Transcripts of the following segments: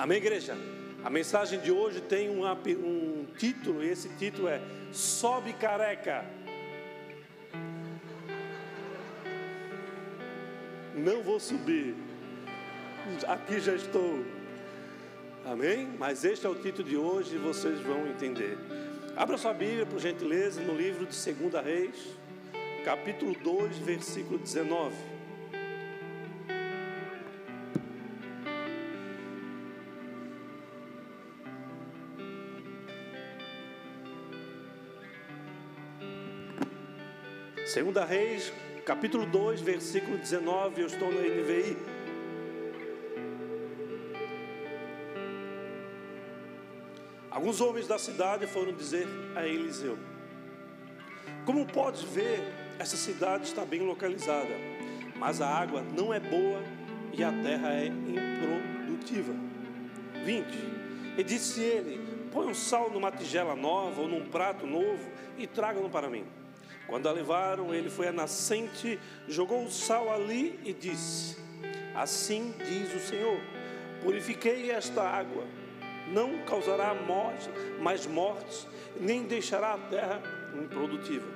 Amém, igreja? A mensagem de hoje tem um, um título, e esse título é Sobe Careca. Não vou subir, aqui já estou. Amém? Mas este é o título de hoje e vocês vão entender. Abra sua Bíblia, por gentileza, no livro de 2 Reis, capítulo 2, versículo 19. Segunda Reis, capítulo 2, versículo 19, eu estou no NVI. Alguns homens da cidade foram dizer a Eliseu: Como podes ver, essa cidade está bem localizada, mas a água não é boa e a terra é improdutiva. 20. E disse ele: Põe um sal numa tigela nova ou num prato novo e traga-no para mim. Quando a levaram, ele foi à nascente, jogou o sal ali e disse: Assim diz o Senhor: Purifiquei esta água, não causará morte, mais mortes, nem deixará a terra improdutiva.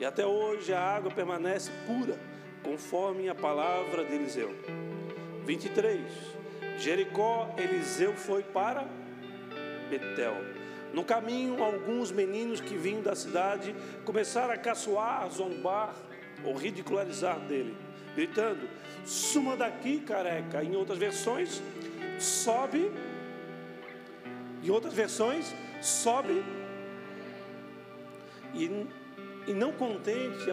E até hoje a água permanece pura, conforme a palavra de Eliseu. 23. Jericó, Eliseu foi para Betel no caminho, alguns meninos que vinham da cidade começaram a caçoar, zombar ou ridicularizar dele, gritando: Suma daqui, careca. Em outras versões, sobe. Em outras versões, sobe. E, e não contente,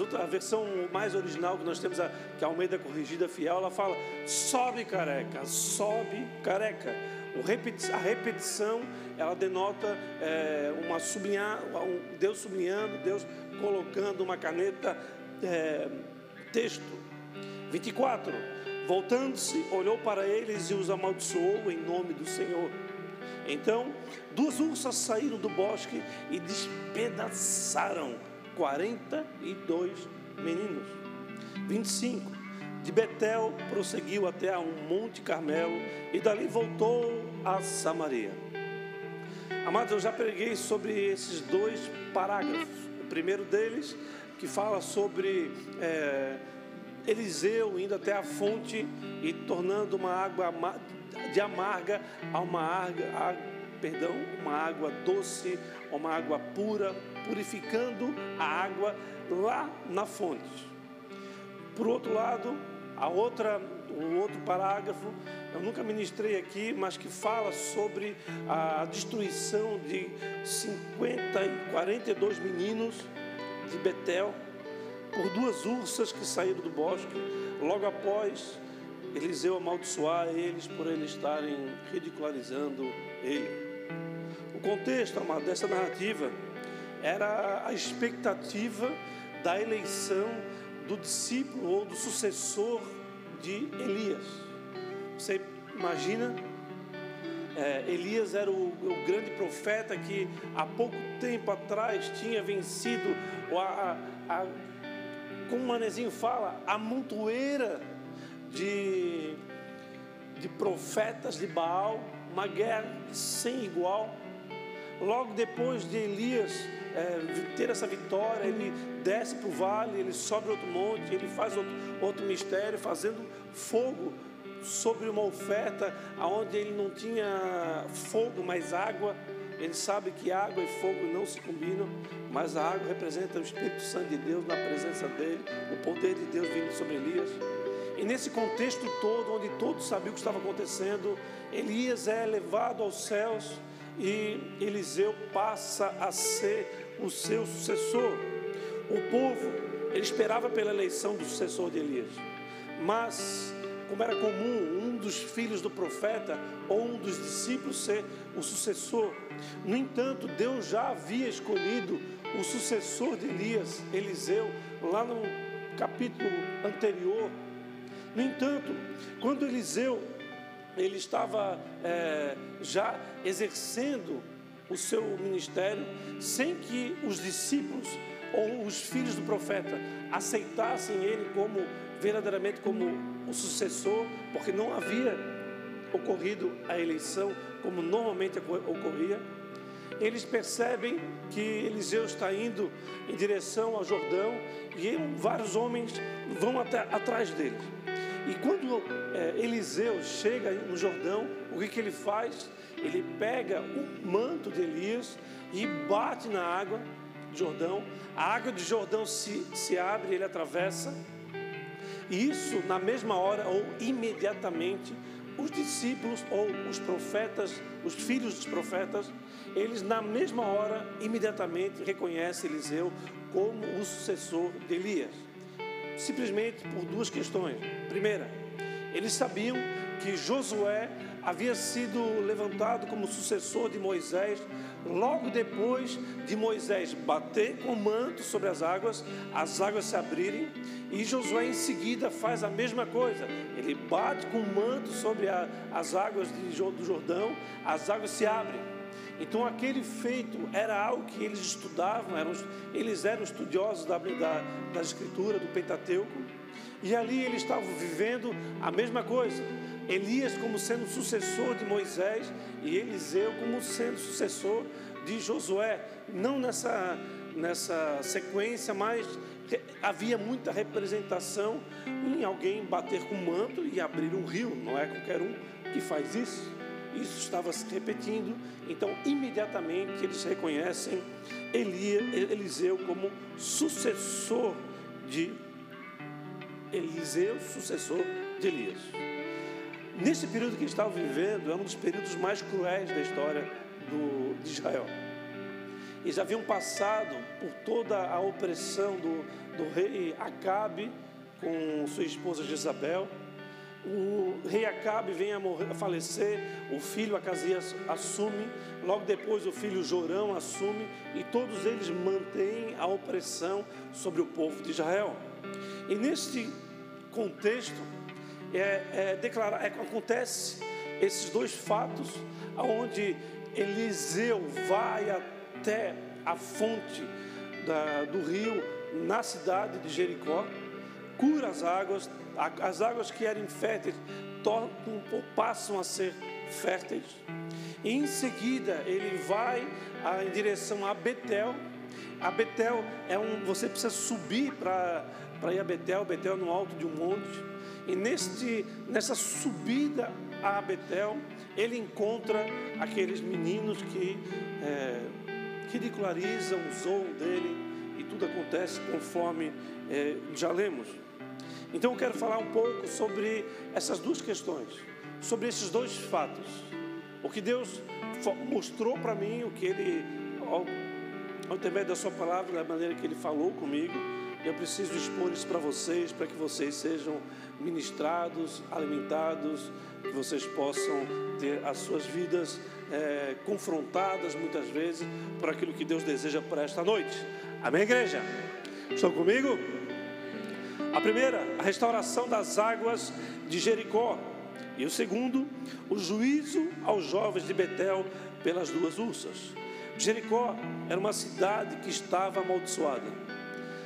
outras, a versão mais original que nós temos, a, que a Almeida Corrigida Fiel, ela fala: sobe, careca, sobe, careca a repetição ela denota é, uma sublinhar, um Deus sublinhando, Deus colocando uma caneta é, texto. 24. Voltando-se, olhou para eles e os amaldiçoou em nome do Senhor. Então, duas ursas saíram do bosque e despedaçaram 42 meninos. 25. De Betel prosseguiu até a um monte Carmelo e dali voltou a Samaria. Amados, eu já preguei sobre esses dois parágrafos. O primeiro deles, que fala sobre é, Eliseu indo até a fonte e tornando uma água de amarga a uma água, perdão, uma água doce, uma água pura, purificando a água lá na fonte. Por outro lado, a outra, o outro parágrafo, eu nunca ministrei aqui, mas que fala sobre a destruição de 50 e 42 meninos de Betel por duas ursas que saíram do bosque, logo após Eliseu amaldiçoar eles por eles estarem ridicularizando ele. O contexto, amado, dessa narrativa era a expectativa da eleição do discípulo ou do sucessor de Elias. Você imagina? É, Elias era o, o, grande profeta que há pouco tempo atrás tinha vencido, a, a, a, como o Manezinho fala, a montoeira de, de profetas de Baal, uma guerra sem igual. Logo depois de Elias é, ter essa vitória, ele desce para o vale, ele sobe outro monte, ele faz outro, outro mistério, fazendo fogo sobre uma oferta aonde ele não tinha fogo, mas água. Ele sabe que água e fogo não se combinam, mas a água representa o Espírito Santo de Deus na presença dele, o poder de Deus vindo sobre Elias. E nesse contexto todo, onde todos sabiam o que estava acontecendo, Elias é levado aos céus e Eliseu passa a ser o seu sucessor. O povo, esperava pela eleição do sucessor de Elias. Mas, como era comum, um dos filhos do profeta ou um dos discípulos ser o sucessor. No entanto, Deus já havia escolhido o sucessor de Elias, Eliseu, lá no capítulo anterior. No entanto, quando Eliseu ele estava é, já exercendo o seu ministério sem que os discípulos ou os filhos do profeta aceitassem ele como verdadeiramente como o sucessor, porque não havia ocorrido a eleição como normalmente ocorria, eles percebem que Eliseu está indo em direção ao Jordão e vários homens vão até, atrás dele. E quando é, Eliseu chega no Jordão, o que, que ele faz? Ele pega o manto de Elias e bate na água de Jordão. A água de Jordão se, se abre, ele atravessa. E isso, na mesma hora ou imediatamente, os discípulos ou os profetas, os filhos dos profetas, eles na mesma hora, imediatamente reconhecem Eliseu como o sucessor de Elias. Simplesmente por duas questões. Primeira, eles sabiam que Josué havia sido levantado como sucessor de Moisés logo depois de Moisés bater com o manto sobre as águas, as águas se abrirem, e Josué em seguida faz a mesma coisa. Ele bate com o manto sobre a, as águas de, do Jordão, as águas se abrem. Então aquele feito era algo que eles estudavam, eram, eles eram estudiosos da, da, da escritura, do Pentateuco, e ali eles estavam vivendo a mesma coisa. Elias como sendo sucessor de Moisés e Eliseu como sendo sucessor de Josué. Não nessa, nessa sequência, mas havia muita representação em alguém bater com um manto e abrir um rio. Não é qualquer um que faz isso. Isso estava se repetindo. Então, imediatamente eles reconhecem Eliseu como sucessor de Eliseu, sucessor de Elias. Nesse período que eles estavam vivendo, é um dos períodos mais cruéis da história do, de Israel. Eles haviam passado por toda a opressão do, do rei Acabe com sua esposa Jezabel. O rei Acabe vem a, morrer, a falecer, o filho Acasias assume, logo depois o filho Jorão assume, e todos eles mantêm a opressão sobre o povo de Israel. E neste contexto, é, é, declarar, é, acontece esses dois fatos, aonde Eliseu vai até a fonte da, do rio na cidade de Jericó, cura as águas, as águas que eram férteis tornam ou passam a ser férteis. Em seguida ele vai em direção a Betel. A Betel é um, você precisa subir para ir a Betel, Betel é no alto de um monte. E neste, nessa subida a Betel, ele encontra aqueles meninos que é, ridicularizam, zoam dele, e tudo acontece conforme é, já lemos. Então eu quero falar um pouco sobre essas duas questões, sobre esses dois fatos. O que Deus mostrou para mim, o que Ele, ao, ao intermédio da Sua palavra, da maneira que Ele falou comigo, eu preciso expor isso para vocês, para que vocês sejam ministrados, alimentados, que vocês possam ter as suas vidas é, confrontadas muitas vezes por aquilo que Deus deseja para esta noite. Amém, igreja? Estão comigo? A primeira, a restauração das águas de Jericó. E o segundo, o juízo aos jovens de Betel pelas duas ursas. Jericó era uma cidade que estava amaldiçoada.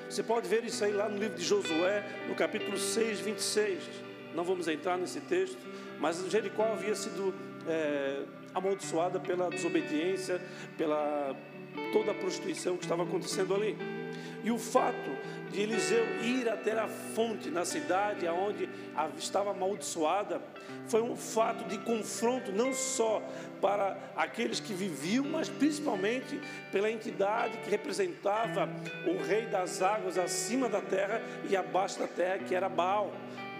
Você pode ver isso aí lá no livro de Josué, no capítulo 6, 26. Não vamos entrar nesse texto, mas Jericó havia sido é, amaldiçoada pela desobediência, pela toda a prostituição que estava acontecendo ali. E o fato de Eliseu ir até a fonte na cidade onde estava amaldiçoada foi um fato de confronto não só para aqueles que viviam, mas principalmente pela entidade que representava o rei das águas acima da terra e abaixo da terra, que era Baal.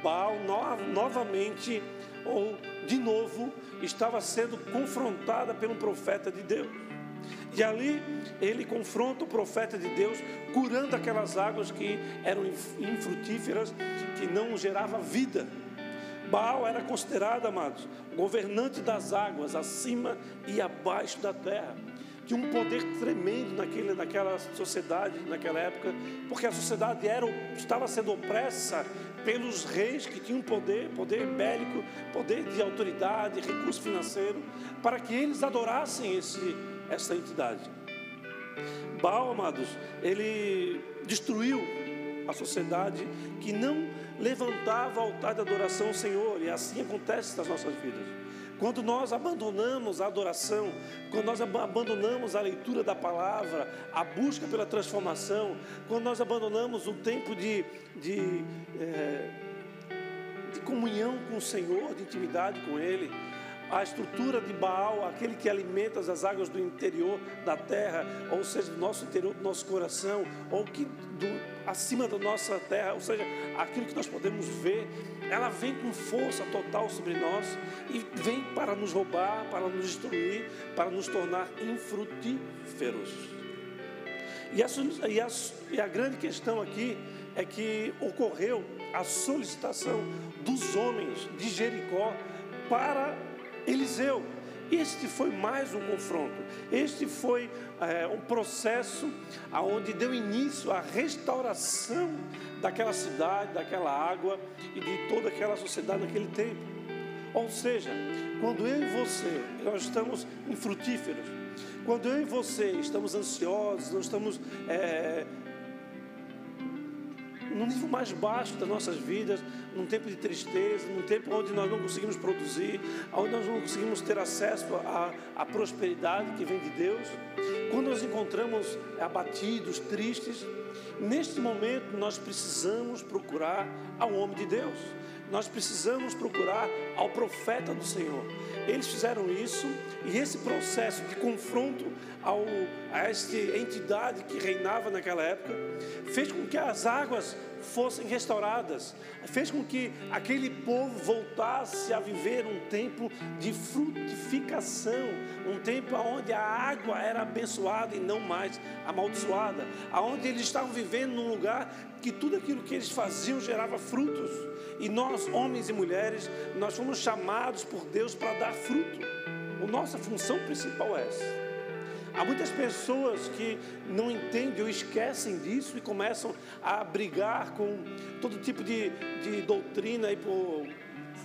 Baal no, novamente ou de novo estava sendo confrontada um profeta de Deus. E ali ele confronta o profeta de Deus, curando aquelas águas que eram infrutíferas, que não gerava vida. Baal era considerado, amados, governante das águas, acima e abaixo da terra. Tinha um poder tremendo naquele, naquela sociedade, naquela época, porque a sociedade era, estava sendo opressa pelos reis que tinham poder, poder bélico, poder de autoridade, recurso financeiro, para que eles adorassem esse, essa entidade. Baal, amados, ele destruiu a sociedade que não levantava altar de adoração ao Senhor, e assim acontece nas nossas vidas. Quando nós abandonamos a adoração, quando nós abandonamos a leitura da palavra, a busca pela transformação, quando nós abandonamos o tempo de, de, é, de comunhão com o Senhor, de intimidade com Ele, a estrutura de Baal, aquele que alimenta as águas do interior da terra, ou seja, do nosso interior, do nosso coração, ou que do, acima da nossa terra, ou seja, aquilo que nós podemos ver, ela vem com força total sobre nós e vem para nos roubar, para nos destruir, para nos tornar infrutíferos. E a, e a, e a grande questão aqui é que ocorreu a solicitação dos homens de Jericó para Eliseu. Este foi mais um confronto. Este foi é, um processo aonde deu início à restauração daquela cidade, daquela água e de toda aquela sociedade naquele tempo. Ou seja, quando eu e você nós estamos infrutíferos, quando eu e você estamos ansiosos, nós estamos é, no nível mais baixo das nossas vidas, num tempo de tristeza, num tempo onde nós não conseguimos produzir, onde nós não conseguimos ter acesso à, à prosperidade que vem de Deus, quando nos encontramos abatidos, tristes, neste momento nós precisamos procurar ao homem de Deus, nós precisamos procurar ao profeta do Senhor. Eles fizeram isso e esse processo de confronto ao, a esta entidade que reinava naquela época fez com que as águas fossem restauradas, fez com que aquele povo voltasse a viver um tempo de frutificação, um tempo onde a água era abençoada e não mais amaldiçoada, aonde eles estavam vivendo num lugar que tudo aquilo que eles faziam gerava frutos. E nós, homens e mulheres, nós fomos chamados por Deus para dar fruto. A nossa função principal é essa. Há muitas pessoas que não entendem ou esquecem disso e começam a brigar com todo tipo de, de doutrina aí por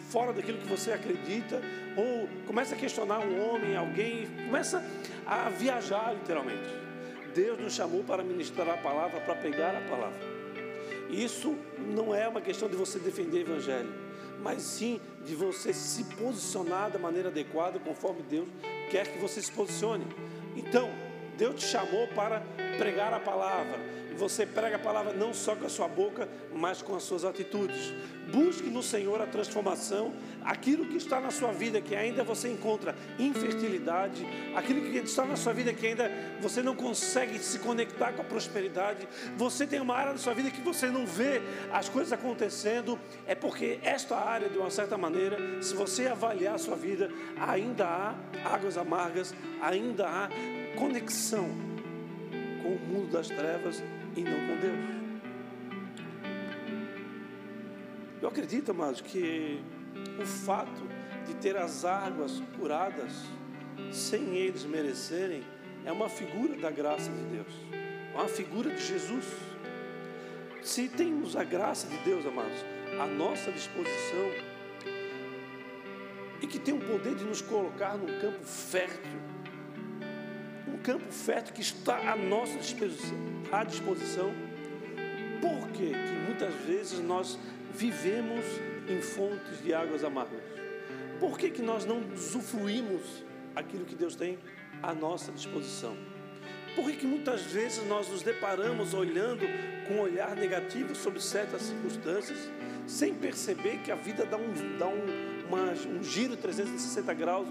fora daquilo que você acredita, ou começa a questionar um homem, alguém, começa a viajar literalmente. Deus nos chamou para ministrar a palavra, para pregar a palavra. Isso não é uma questão de você defender o evangelho, mas sim de você se posicionar da maneira adequada, conforme Deus quer que você se posicione. Então, Deus te chamou para pregar a palavra. Você prega a palavra não só com a sua boca, mas com as suas atitudes. Busque no Senhor a transformação, aquilo que está na sua vida que ainda você encontra infertilidade, aquilo que está na sua vida que ainda você não consegue se conectar com a prosperidade, você tem uma área da sua vida que você não vê as coisas acontecendo, é porque esta área, de uma certa maneira, se você avaliar a sua vida, ainda há águas amargas, ainda há conexão com o mundo das trevas e não com Deus. Eu acredito, amados, que o fato de ter as águas curadas sem eles merecerem é uma figura da graça de Deus, é uma figura de Jesus. Se temos a graça de Deus, amados, à nossa disposição e que tem o poder de nos colocar num campo fértil, campo fértil que está à nossa disposição, à disposição. Por que muitas vezes nós vivemos em fontes de águas amargas? Por que, que nós não usufruímos aquilo que Deus tem à nossa disposição? Por que, que muitas vezes nós nos deparamos olhando com um olhar negativo sobre certas circunstâncias, sem perceber que a vida dá um, dá um, uma, um giro 360 graus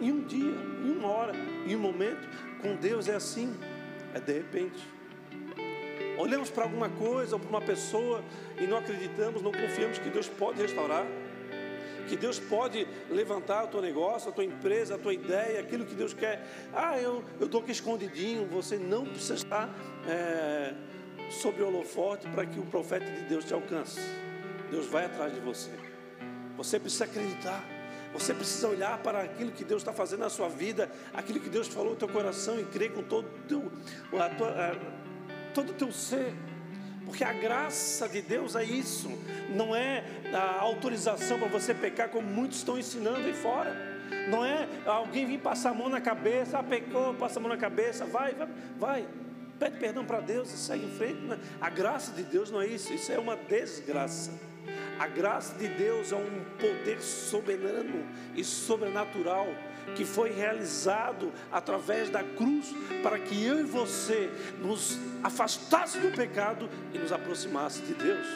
em um dia, em uma hora, em um momento? Com Deus é assim, é de repente. Olhamos para alguma coisa ou para uma pessoa e não acreditamos, não confiamos que Deus pode restaurar, que Deus pode levantar o teu negócio, a tua empresa, a tua ideia, aquilo que Deus quer. Ah, eu estou aqui escondidinho. Você não precisa estar é, sobre o holofote para que o profeta de Deus te alcance. Deus vai atrás de você. Você precisa acreditar. Você precisa olhar para aquilo que Deus está fazendo na sua vida, aquilo que Deus falou no teu coração e crer com todo a, todo o teu ser. Porque a graça de Deus é isso, não é a autorização para você pecar, como muitos estão ensinando aí fora. Não é alguém vir passar a mão na cabeça, ah, pecou, passa a mão na cabeça, vai, vai, vai. Pede perdão para Deus e segue em frente. A graça de Deus não é isso, isso é uma desgraça. A graça de Deus é um poder soberano e sobrenatural que foi realizado através da cruz para que eu e você nos afastasse do pecado e nos aproximasse de Deus.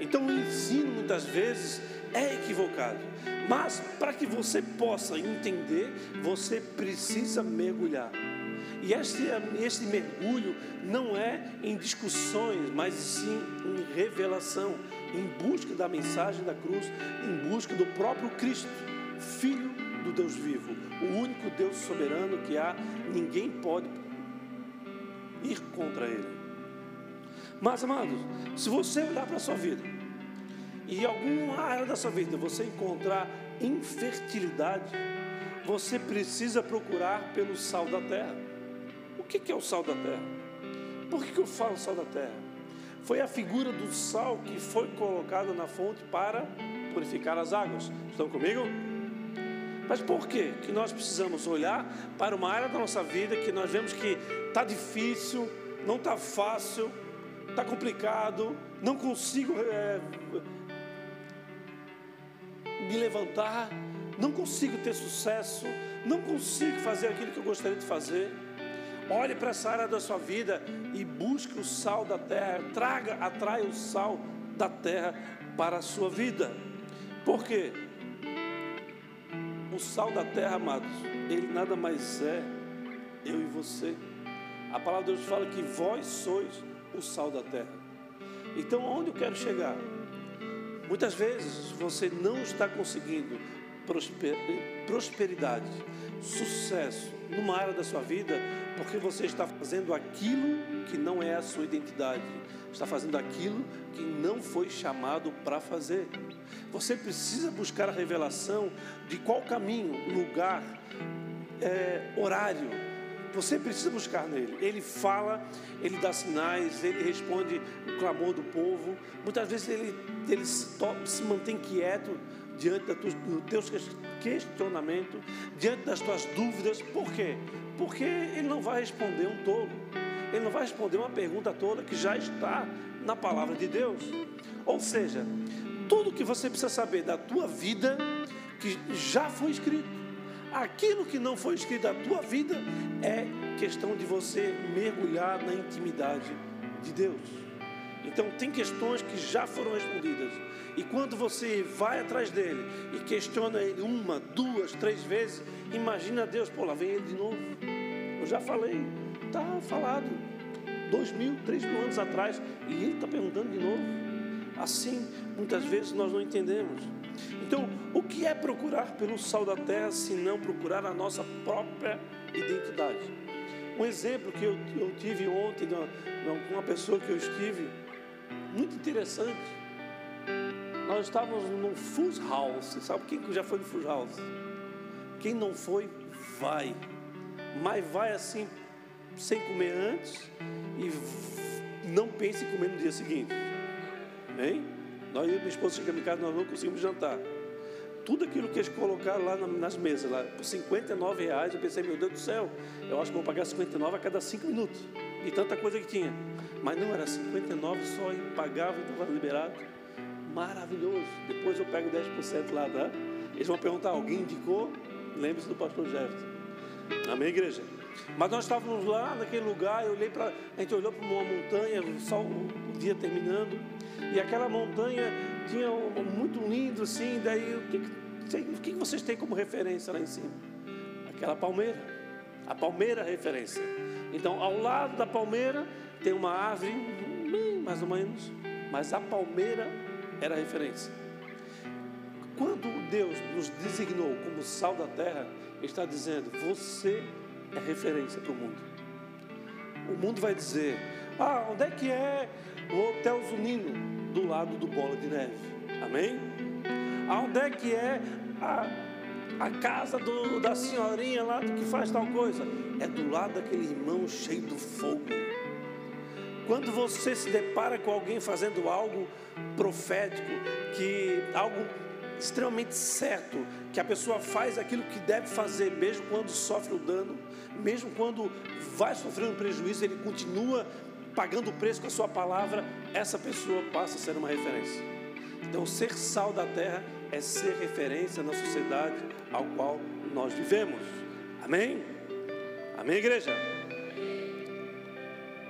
Então o ensino muitas vezes é equivocado, mas para que você possa entender, você precisa mergulhar. E este, este mergulho não é em discussões, mas sim em revelação, em busca da mensagem da cruz, em busca do próprio Cristo, Filho do Deus vivo, o único Deus soberano que há, ninguém pode ir contra Ele. Mas, amados, se você olhar para a sua vida e em alguma área da sua vida você encontrar infertilidade, você precisa procurar pelo sal da terra. O que é o sal da terra? Por que eu falo sal da terra? Foi a figura do sal que foi colocado na fonte para purificar as águas. Estão comigo? Mas por quê? que nós precisamos olhar para uma área da nossa vida que nós vemos que está difícil, não está fácil, está complicado, não consigo é, me levantar, não consigo ter sucesso, não consigo fazer aquilo que eu gostaria de fazer. Olhe para essa área da sua vida e busque o sal da terra, traga, atraia o sal da terra para a sua vida. Por quê? O sal da terra, amados, ele nada mais é eu e você. A palavra de Deus fala que vós sois o sal da terra. Então, onde eu quero chegar? Muitas vezes você não está conseguindo prosperidade, sucesso numa área da sua vida porque você está fazendo aquilo que não é a sua identidade, está fazendo aquilo que não foi chamado para fazer. Você precisa buscar a revelação de qual caminho, lugar, é, horário, você precisa buscar nele. Ele fala, ele dá sinais, ele responde o clamor do povo. Muitas vezes ele, ele se, se mantém quieto diante do teus questionamento, diante das tuas dúvidas. Por quê? Porque ele não vai responder um tolo. Ele não vai responder uma pergunta toda que já está na palavra de Deus. Ou seja, tudo que você precisa saber da tua vida que já foi escrito aquilo que não foi escrito da tua vida é questão de você mergulhar na intimidade de Deus. Então, tem questões que já foram respondidas. E quando você vai atrás dele e questiona ele uma, duas, três vezes, imagina Deus, pô, lá vem ele de novo. Eu já falei, está falado, dois mil, três mil anos atrás, e ele está perguntando de novo. Assim, muitas vezes nós não entendemos. Então, o que é procurar pelo sal da terra se não procurar a nossa própria identidade? Um exemplo que eu, eu tive ontem com uma pessoa que eu estive, muito interessante. Nós estávamos num Fuzz House. Sabe quem já foi no Fuzz House? Quem não foi, vai. Mas vai assim, sem comer antes e não pense em comer no dia seguinte. Bem? Nós e minha esposa chegamos em casa, nós não conseguimos jantar. Tudo aquilo que eles colocaram lá nas mesas, lá, por 59 reais, eu pensei, meu Deus do céu, eu acho que vou pagar 59 a cada 5 minutos. De tanta coisa que tinha. Mas não, era 59 só e pagava e estava liberado. Maravilhoso. Depois eu pego 10% lá, tá? Eles vão perguntar, alguém indicou? Lembre-se do pastor Jefferson. Amém, igreja? Mas nós estávamos lá naquele lugar, eu olhei para. A gente olhou para uma montanha, só o dia terminando. E aquela montanha tinha muito lindo assim, daí o que, o que vocês têm como referência lá em cima? Aquela palmeira. A palmeira referência. Então, ao lado da palmeira tem uma árvore, mais ou menos, mas a palmeira era a referência. Quando Deus nos designou como sal da terra, Ele está dizendo: você é referência para o mundo. O mundo vai dizer: ah, onde é que é o Hotel Zunino? do lado do bola de neve. Amém? Aonde é que é a, a casa do, da senhorinha lá que faz tal coisa? É do lado daquele irmão cheio do fogo. Quando você se depara com alguém fazendo algo profético, que algo extremamente certo, que a pessoa faz aquilo que deve fazer, mesmo quando sofre o dano, mesmo quando vai sofrendo prejuízo, ele continua pagando o preço com a sua palavra, essa pessoa passa a ser uma referência. Então, ser sal da terra é ser referência na sociedade ao qual nós vivemos. Amém? Amém, igreja?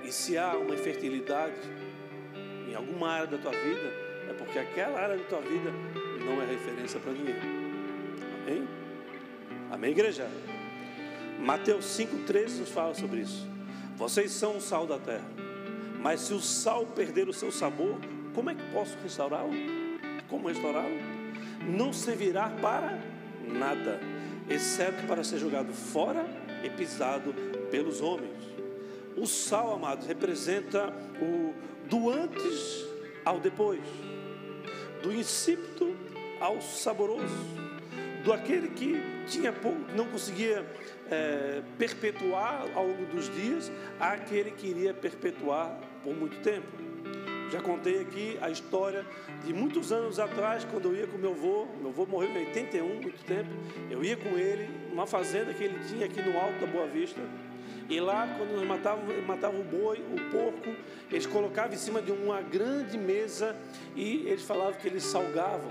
E se há uma infertilidade em alguma área da tua vida, é porque aquela área da tua vida não é referência para ninguém. Amém? Amém, igreja? Mateus 5,13 nos fala sobre isso. Vocês são o sal da terra. Mas se o sal perder o seu sabor, como é que posso restaurá-lo? Como restaurá-lo? Não servirá para nada, exceto para ser jogado fora e pisado pelos homens. O sal, amados, representa o do antes ao depois, do insípido ao saboroso, do aquele que tinha pouco, não conseguia é, perpetuar ao longo dos dias, àquele que iria perpetuar por muito tempo. Já contei aqui a história de muitos anos atrás, quando eu ia com meu avô, meu avô morreu em 81, muito tempo, eu ia com ele numa fazenda que ele tinha aqui no alto da Boa Vista. E lá, quando nós matávamos, matava o boi, o porco, eles colocavam em cima de uma grande mesa e eles falavam que eles salgavam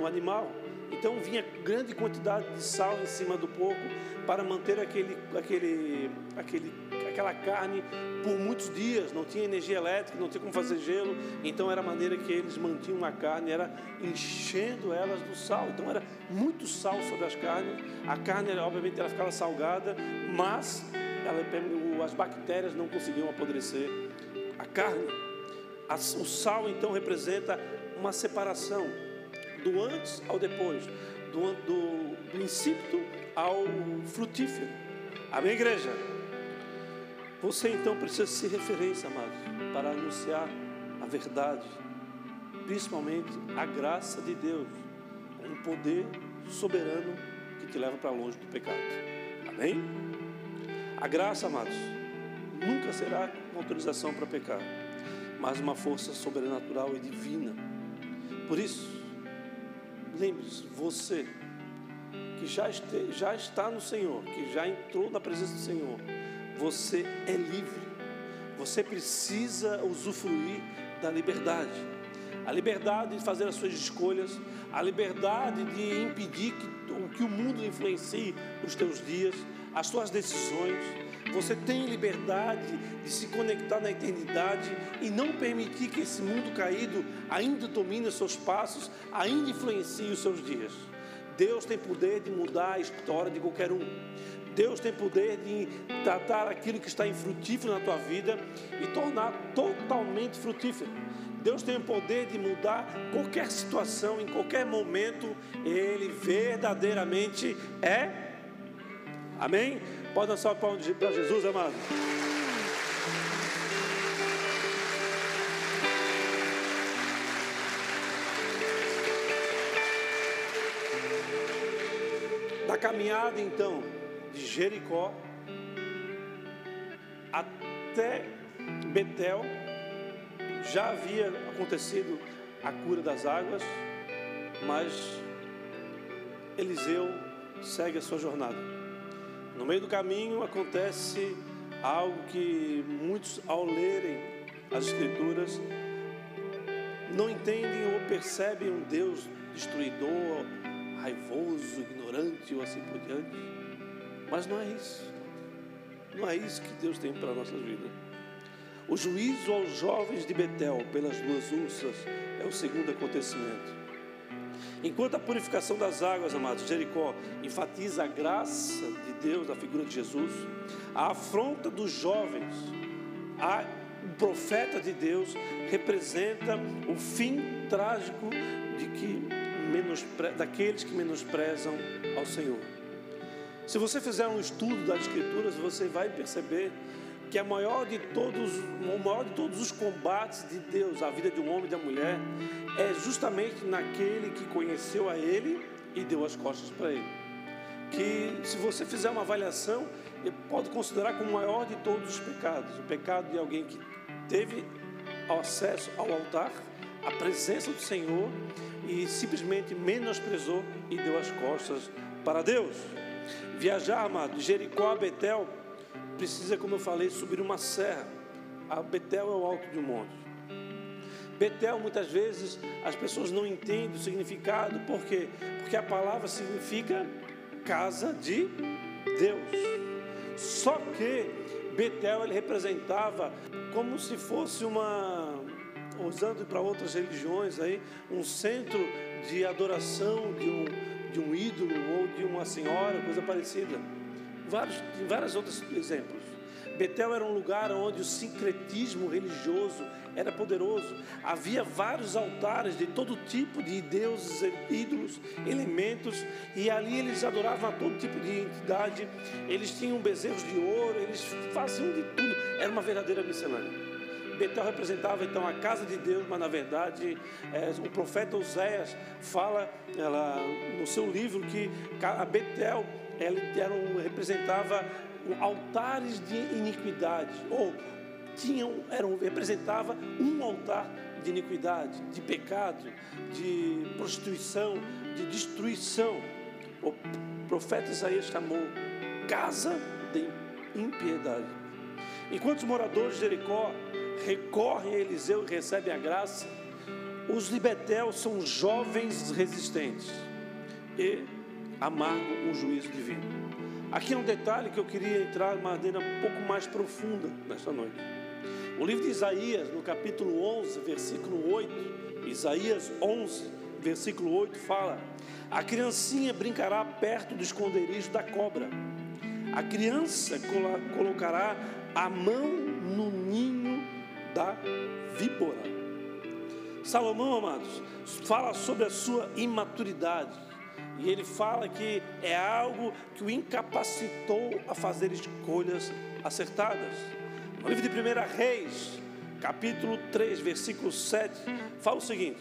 o animal. Então vinha grande quantidade de sal em cima do porco para manter aquele, aquele, aquele, aquela carne por muitos dias. Não tinha energia elétrica, não tinha como fazer gelo. Então era a maneira que eles mantinham a carne, era enchendo elas do sal. Então era muito sal sobre as carnes. A carne, obviamente, ela ficava salgada, mas ela, as bactérias não conseguiam apodrecer a carne. O sal então representa uma separação do antes ao depois, do, do, do ao frutífero. Amém, igreja? Você então precisa ser referência, amados, para anunciar a verdade, principalmente a graça de Deus, um poder soberano que te leva para longe do pecado. Amém? A graça, amados, nunca será uma autorização para pecar, mas uma força sobrenatural e divina. Por isso, Lembre-se, você que já, este, já está no Senhor, que já entrou na presença do Senhor, você é livre. Você precisa usufruir da liberdade. A liberdade de fazer as suas escolhas, a liberdade de impedir que, que o mundo influencie os teus dias, as suas decisões você tem liberdade de se conectar na eternidade e não permitir que esse mundo caído ainda domine os seus passos, ainda influencie os seus dias. Deus tem poder de mudar a história de qualquer um. Deus tem poder de tratar aquilo que está infrutífero na tua vida e tornar totalmente frutífero. Deus tem o poder de mudar qualquer situação, em qualquer momento, Ele verdadeiramente é. Amém? Pode dançar para Jesus, amado. Da caminhada então de Jericó até Betel, já havia acontecido a cura das águas, mas Eliseu segue a sua jornada. No meio do caminho acontece algo que muitos, ao lerem as Escrituras, não entendem ou percebem um Deus destruidor, raivoso, ignorante ou assim por diante. Mas não é isso. Não é isso que Deus tem para a nossa vida. O juízo aos jovens de Betel pelas duas ursas é o segundo acontecimento. Enquanto a purificação das águas, amados, Jericó enfatiza a graça de Deus, a figura de Jesus, a afronta dos jovens, a, o profeta de Deus representa o fim trágico de que daqueles que menosprezam ao Senhor. Se você fizer um estudo das Escrituras, você vai perceber que a maior de todos, o maior de todos os combates de Deus, a vida de um homem e da mulher, é justamente naquele que conheceu a Ele e deu as costas para Ele. Que se você fizer uma avaliação, pode considerar como o maior de todos os pecados, o pecado de alguém que teve acesso ao altar, a presença do Senhor e simplesmente menosprezou e deu as costas para Deus. Viajar, amado, Jericó a Betel, precisa, como eu falei, subir uma serra. A Betel é o alto de um monte. Betel, muitas vezes, as pessoas não entendem o significado, por quê? Porque a palavra significa casa de Deus. Só que Betel ele representava como se fosse uma, usando para outras religiões aí, um centro de adoração de um, de um ídolo ou de uma senhora, coisa parecida. Vários, vários outros exemplos. Betel era um lugar onde o sincretismo religioso era poderoso. Havia vários altares de todo tipo de deuses, ídolos, elementos, e ali eles adoravam a todo tipo de entidade. Eles tinham bezerros de ouro, eles faziam de tudo. Era uma verdadeira missionária. Betel representava então a casa de Deus, mas na verdade é, o profeta Oséias fala ela, no seu livro que a Betel ela representava altares de iniquidade, ou tinham, eram, representava um altar de iniquidade, de pecado, de prostituição, de destruição. O profeta Isaías chamou casa de impiedade. Enquanto os moradores de Jericó recorrem a Eliseu e recebem a graça, os Betel são jovens resistentes e amargam um juízo divino. Aqui é um detalhe que eu queria entrar de maneira um pouco mais profunda nesta noite. O livro de Isaías, no capítulo 11, versículo 8, Isaías 11, versículo 8, fala: A criancinha brincará perto do esconderijo da cobra, a criança colocará a mão no ninho da víbora. Salomão, amados, fala sobre a sua imaturidade. E ele fala que é algo que o incapacitou a fazer escolhas acertadas. No livro de 1 Reis, capítulo 3, versículo 7, fala o seguinte: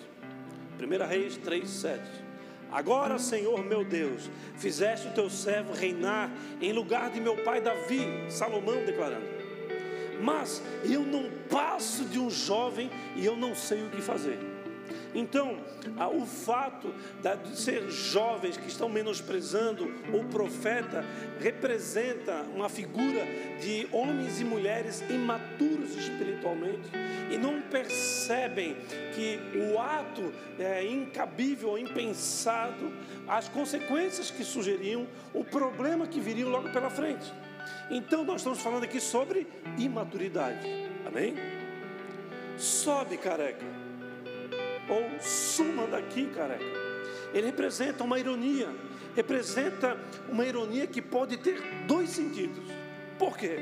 1 Reis 3, 7. Agora, Senhor meu Deus, fizeste o teu servo reinar em lugar de meu pai Davi, Salomão declarando. Mas eu não passo de um jovem e eu não sei o que fazer. Então, o fato de ser jovens que estão menosprezando o profeta representa uma figura de homens e mulheres imaturos espiritualmente e não percebem que o ato é incabível, impensado, as consequências que sugeriam, o problema que viria logo pela frente. Então, nós estamos falando aqui sobre imaturidade. Amém? Sobe, careca ou suma daqui, careca. Ele representa uma ironia, representa uma ironia que pode ter dois sentidos. Por quê?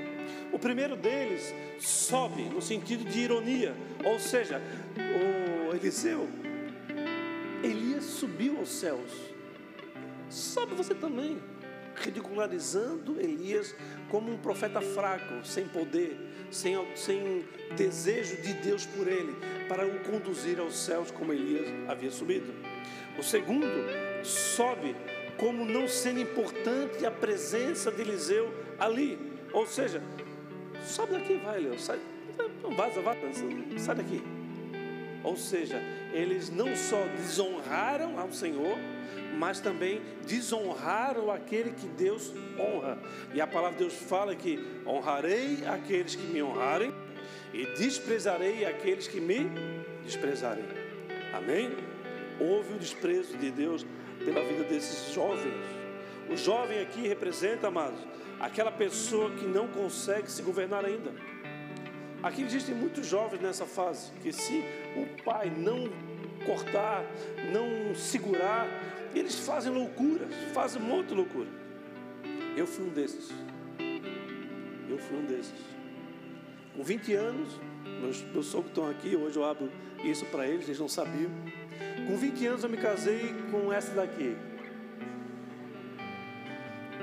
O primeiro deles sobe no sentido de ironia, ou seja, o Eliseu, Elias subiu aos céus, sobe você também ridicularizando Elias como um profeta fraco, sem poder, sem, sem desejo de Deus por ele, para o conduzir aos céus como Elias havia subido. O segundo, sobe como não sendo importante a presença de Eliseu ali. Ou seja, sobe daqui, vai, Elias, sai, vaza, vaza, sai daqui. Ou seja, eles não só desonraram ao Senhor, mas também desonraram aquele que Deus honra. E a palavra de Deus fala que honrarei aqueles que me honrarem e desprezarei aqueles que me desprezarem. Amém? Houve o desprezo de Deus pela vida desses jovens. O jovem aqui representa, amados, aquela pessoa que não consegue se governar ainda. Aqui existem muitos jovens nessa fase que se o pai não cortar, não segurar, eles fazem loucuras, fazem muita loucura. Eu fui um desses. Eu fui um desses. Com 20 anos, meus, meus sogros estão aqui, hoje eu abro isso para eles, eles não sabiam. Com 20 anos eu me casei com essa daqui.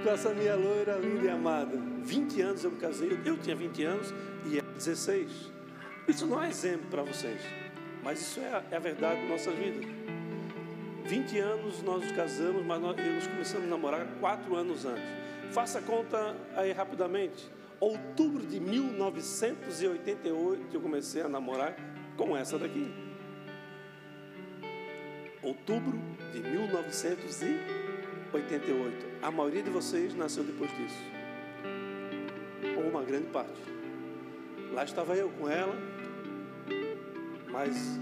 Com essa minha loira linda e amada. 20 anos eu me casei, eu tinha 20 anos e 16. Isso não é exemplo para vocês, mas isso é a, é a verdade da nossa vida. 20 anos nós nos casamos, mas nós, nós começamos a namorar quatro anos antes. Faça conta aí rapidamente. Outubro de 1988 eu comecei a namorar com essa daqui. Outubro de 1988. A maioria de vocês nasceu depois disso. Ou uma grande parte. Lá estava eu com ela, mas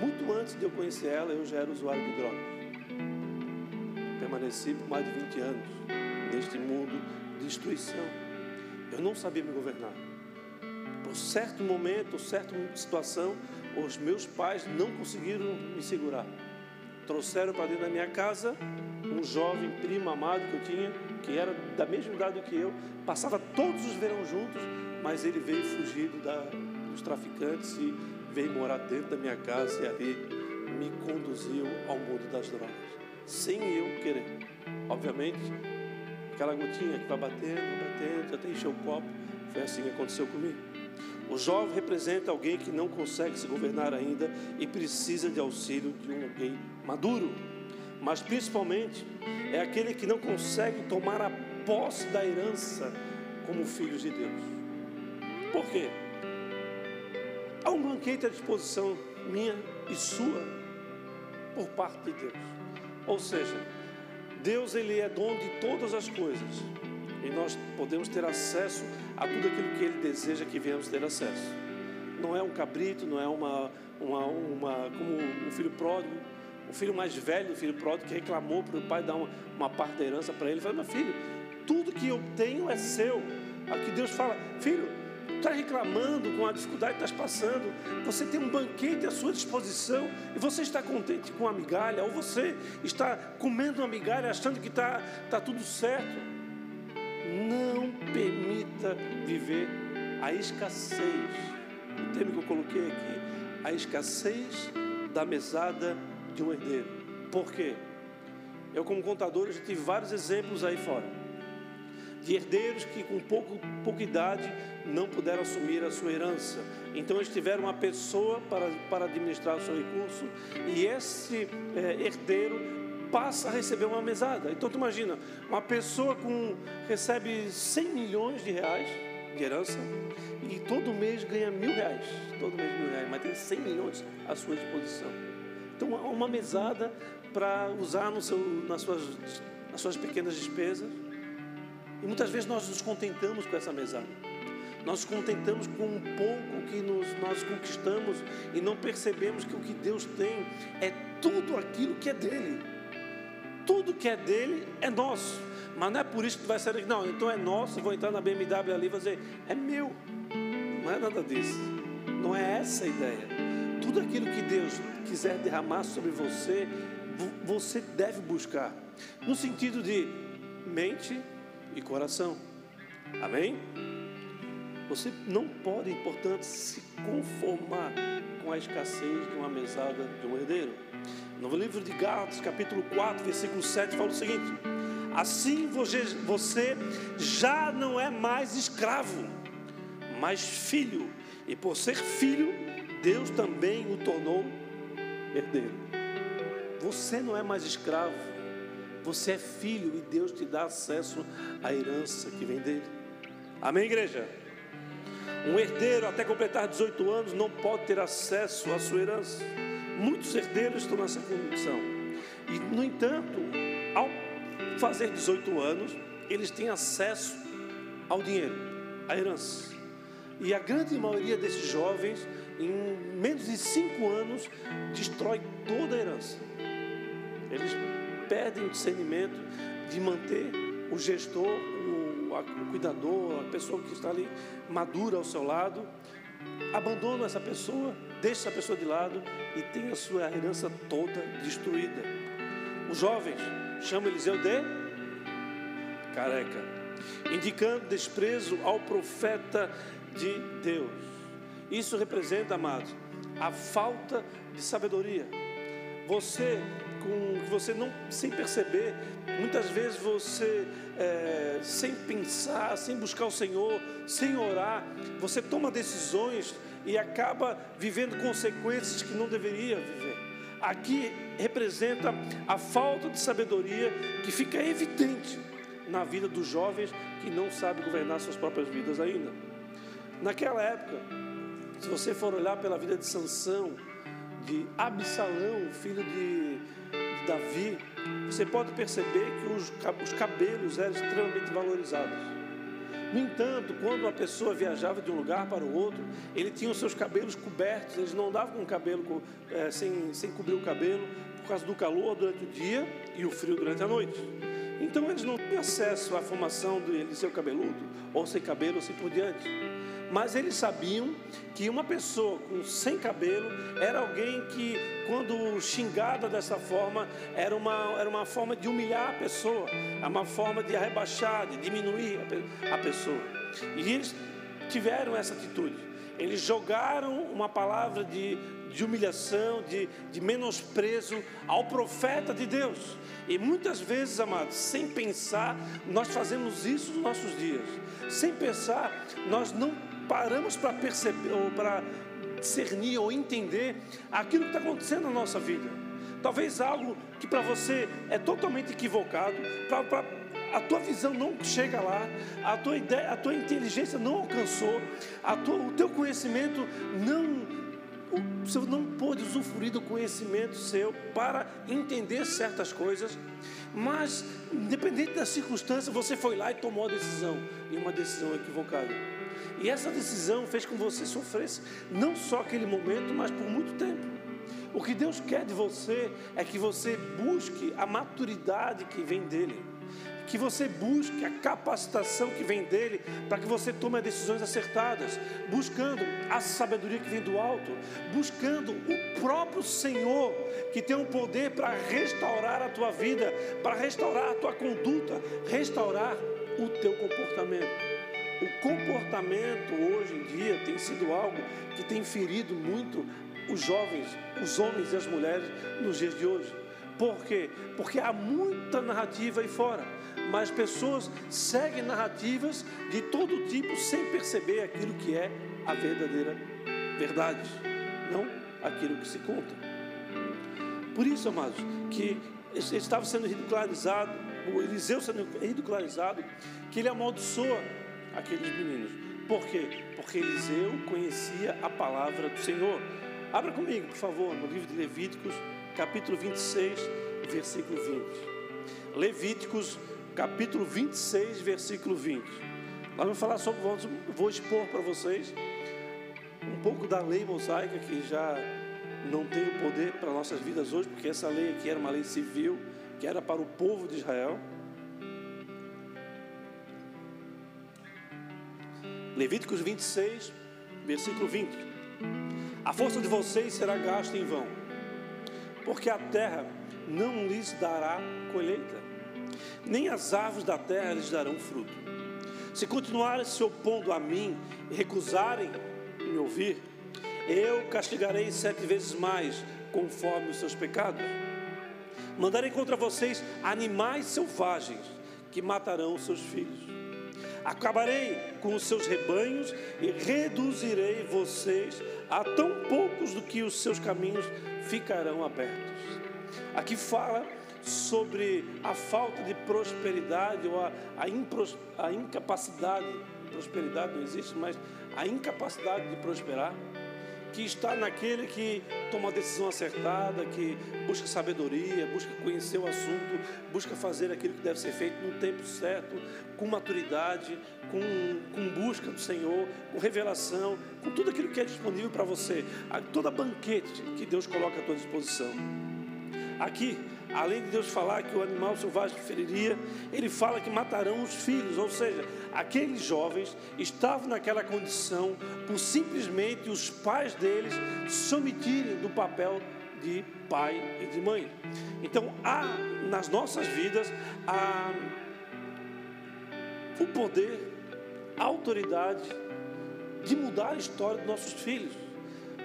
Muito antes de eu conhecer ela, eu já era usuário de drogas. Permaneci por mais de 20 anos neste mundo de destruição. Eu não sabia me governar. Por certo momento, certa situação, os meus pais não conseguiram me segurar. Trouxeram para dentro da minha casa um jovem primo amado que eu tinha, que era da mesma idade que eu, passava todos os verões juntos, mas ele veio fugido da, dos traficantes e veio morar dentro da minha casa e ali me conduziu ao mundo das drogas, sem eu querer. Obviamente, aquela gotinha que vai batendo, batendo, até encher o copo, foi assim que aconteceu comigo. O jovem representa alguém que não consegue se governar ainda e precisa de auxílio de um alguém maduro. Mas principalmente é aquele que não consegue tomar a posse da herança como filhos de Deus. Por quê? Há um banquete à disposição minha e sua por parte de Deus. Ou seja, Deus ele é dono de todas as coisas e nós podemos ter acesso a tudo aquilo que Ele deseja que venhamos ter acesso. Não é um cabrito, não é uma, uma, uma como um filho pródigo, o filho mais velho, o filho pródigo que reclamou para o pai dar uma, uma parte da herança para ele. Ele falou: meu filho, tudo que eu tenho é seu. Aqui Deus fala, filho, está reclamando com a dificuldade que estás passando, você tem um banquete à sua disposição e você está contente com a migalha, ou você está comendo uma migalha achando que está tá tudo certo. Não permita viver a escassez. O termo que eu coloquei aqui, a escassez da mesada de um herdeiro. Por quê? Eu, como contador, já tive vários exemplos aí fora de herdeiros que com pouco, pouca idade não puderam assumir a sua herança. Então eles tiveram uma pessoa para, para administrar o seu recurso e esse é, herdeiro passa a receber uma mesada. Então tu imagina, uma pessoa com recebe 100 milhões de reais de herança e todo mês ganha mil reais, todo mês mil reais, mas tem 100 milhões à sua disposição. Então uma mesada para usar no seu, nas, suas, nas suas pequenas despesas e muitas vezes nós nos contentamos com essa mesada. Nós nos contentamos com um pouco que nos, nós conquistamos e não percebemos que o que Deus tem é tudo aquilo que é dele. Tudo que é dele é nosso. Mas não é por isso que tu vai sair não, então é nosso, vou entrar na BMW ali e dizer, é meu. Não é nada disso. Não é essa a ideia. Tudo aquilo que Deus quiser derramar sobre você, você deve buscar. No sentido de mente, e coração. Amém? Você não pode, portanto, se conformar com a escassez de uma mesada de um herdeiro. No livro de Gálatas, capítulo 4, versículo 7, fala o seguinte: Assim você já não é mais escravo, mas filho, e por ser filho, Deus também o tornou herdeiro. Você não é mais escravo, você é filho e Deus te dá acesso à herança que vem dele. Amém, igreja? Um herdeiro até completar 18 anos não pode ter acesso à sua herança. Muitos herdeiros estão nessa condição. E, no entanto, ao fazer 18 anos, eles têm acesso ao dinheiro, à herança. E a grande maioria desses jovens, em menos de 5 anos, destrói toda a herança. Eles perdem o discernimento de manter o gestor, o, a, o cuidador, a pessoa que está ali madura ao seu lado, abandonam essa pessoa, deixa essa pessoa de lado e tem a sua herança toda destruída. Os jovens chamam Eliseu de careca, indicando desprezo ao profeta de Deus. Isso representa, amados, a falta de sabedoria. Você com que você não, sem perceber, muitas vezes você, é, sem pensar, sem buscar o Senhor, sem orar, você toma decisões e acaba vivendo consequências que não deveria viver. Aqui representa a falta de sabedoria que fica evidente na vida dos jovens que não sabem governar suas próprias vidas ainda. Naquela época, se você for olhar pela vida de Sansão, de Absalão, filho de Davi, você pode perceber que os, os cabelos eram extremamente valorizados. No entanto, quando uma pessoa viajava de um lugar para o outro, ele tinha os seus cabelos cobertos, eles não andavam com o cabelo é, sem, sem cobrir o cabelo, por causa do calor durante o dia e o frio durante a noite. Então eles não tinham acesso à formação de seu cabeludo, ou sem cabelo, assim por diante. Mas eles sabiam que uma pessoa com sem cabelo era alguém que, quando xingada dessa forma, era uma, era uma forma de humilhar a pessoa, é uma forma de rebaixar, de diminuir a pessoa. E eles tiveram essa atitude. Eles jogaram uma palavra de, de humilhação, de, de menosprezo ao profeta de Deus. E muitas vezes, amados, sem pensar, nós fazemos isso nos nossos dias. Sem pensar, nós não paramos para perceber ou para discernir ou entender aquilo que está acontecendo na nossa vida. Talvez algo que para você é totalmente equivocado, para a tua visão não chega lá, a tua ideia, a tua inteligência não alcançou, a tua, o teu conhecimento não você não pôde usufruir do conhecimento seu para entender certas coisas, mas independente da circunstância, você foi lá e tomou a decisão, e uma decisão equivocada. E essa decisão fez com que você sofresse não só aquele momento, mas por muito tempo. O que Deus quer de você é que você busque a maturidade que vem dele que você busque a capacitação que vem dele para que você tome decisões acertadas, buscando a sabedoria que vem do alto, buscando o próprio Senhor que tem o um poder para restaurar a tua vida, para restaurar a tua conduta, restaurar o teu comportamento. O comportamento hoje em dia tem sido algo que tem ferido muito os jovens, os homens e as mulheres nos dias de hoje. Por quê? Porque há muita narrativa aí fora mas pessoas seguem narrativas de todo tipo sem perceber aquilo que é a verdadeira verdade, não aquilo que se conta. Por isso, amados, que estava sendo ridicularizado, o Eliseu sendo ridicularizado, que ele amaldiçoa aqueles meninos. Por quê? Porque Eliseu conhecia a palavra do Senhor. Abra comigo, por favor, no livro de Levíticos, capítulo 26, versículo 20. Levíticos capítulo 26, versículo 20. Nós vamos falar sobre, vou expor para vocês um pouco da lei mosaica que já não tem o poder para nossas vidas hoje, porque essa lei aqui era uma lei civil, que era para o povo de Israel. Levíticos 26, versículo 20. A força de vocês será gasta em vão, porque a terra não lhes dará colheita nem as árvores da terra lhes darão fruto. Se continuarem se opondo a mim e recusarem me ouvir, eu castigarei sete vezes mais, conforme os seus pecados. Mandarei contra vocês animais selvagens que matarão os seus filhos. Acabarei com os seus rebanhos e reduzirei vocês a tão poucos do que os seus caminhos ficarão abertos. Aqui fala sobre a falta de prosperidade ou a, a, impros, a incapacidade, prosperidade não existe, mas a incapacidade de prosperar, que está naquele que toma a decisão acertada, que busca sabedoria, busca conhecer o assunto, busca fazer aquilo que deve ser feito no tempo certo, com maturidade, com, com busca do Senhor, com revelação, com tudo aquilo que é disponível para você, toda banquete que Deus coloca à tua disposição. Aqui, além de Deus falar que o animal selvagem feriria, ele fala que matarão os filhos, ou seja, aqueles jovens estavam naquela condição por simplesmente os pais deles se omitirem do papel de pai e de mãe. Então, há nas nossas vidas há o poder, a autoridade de mudar a história dos nossos filhos.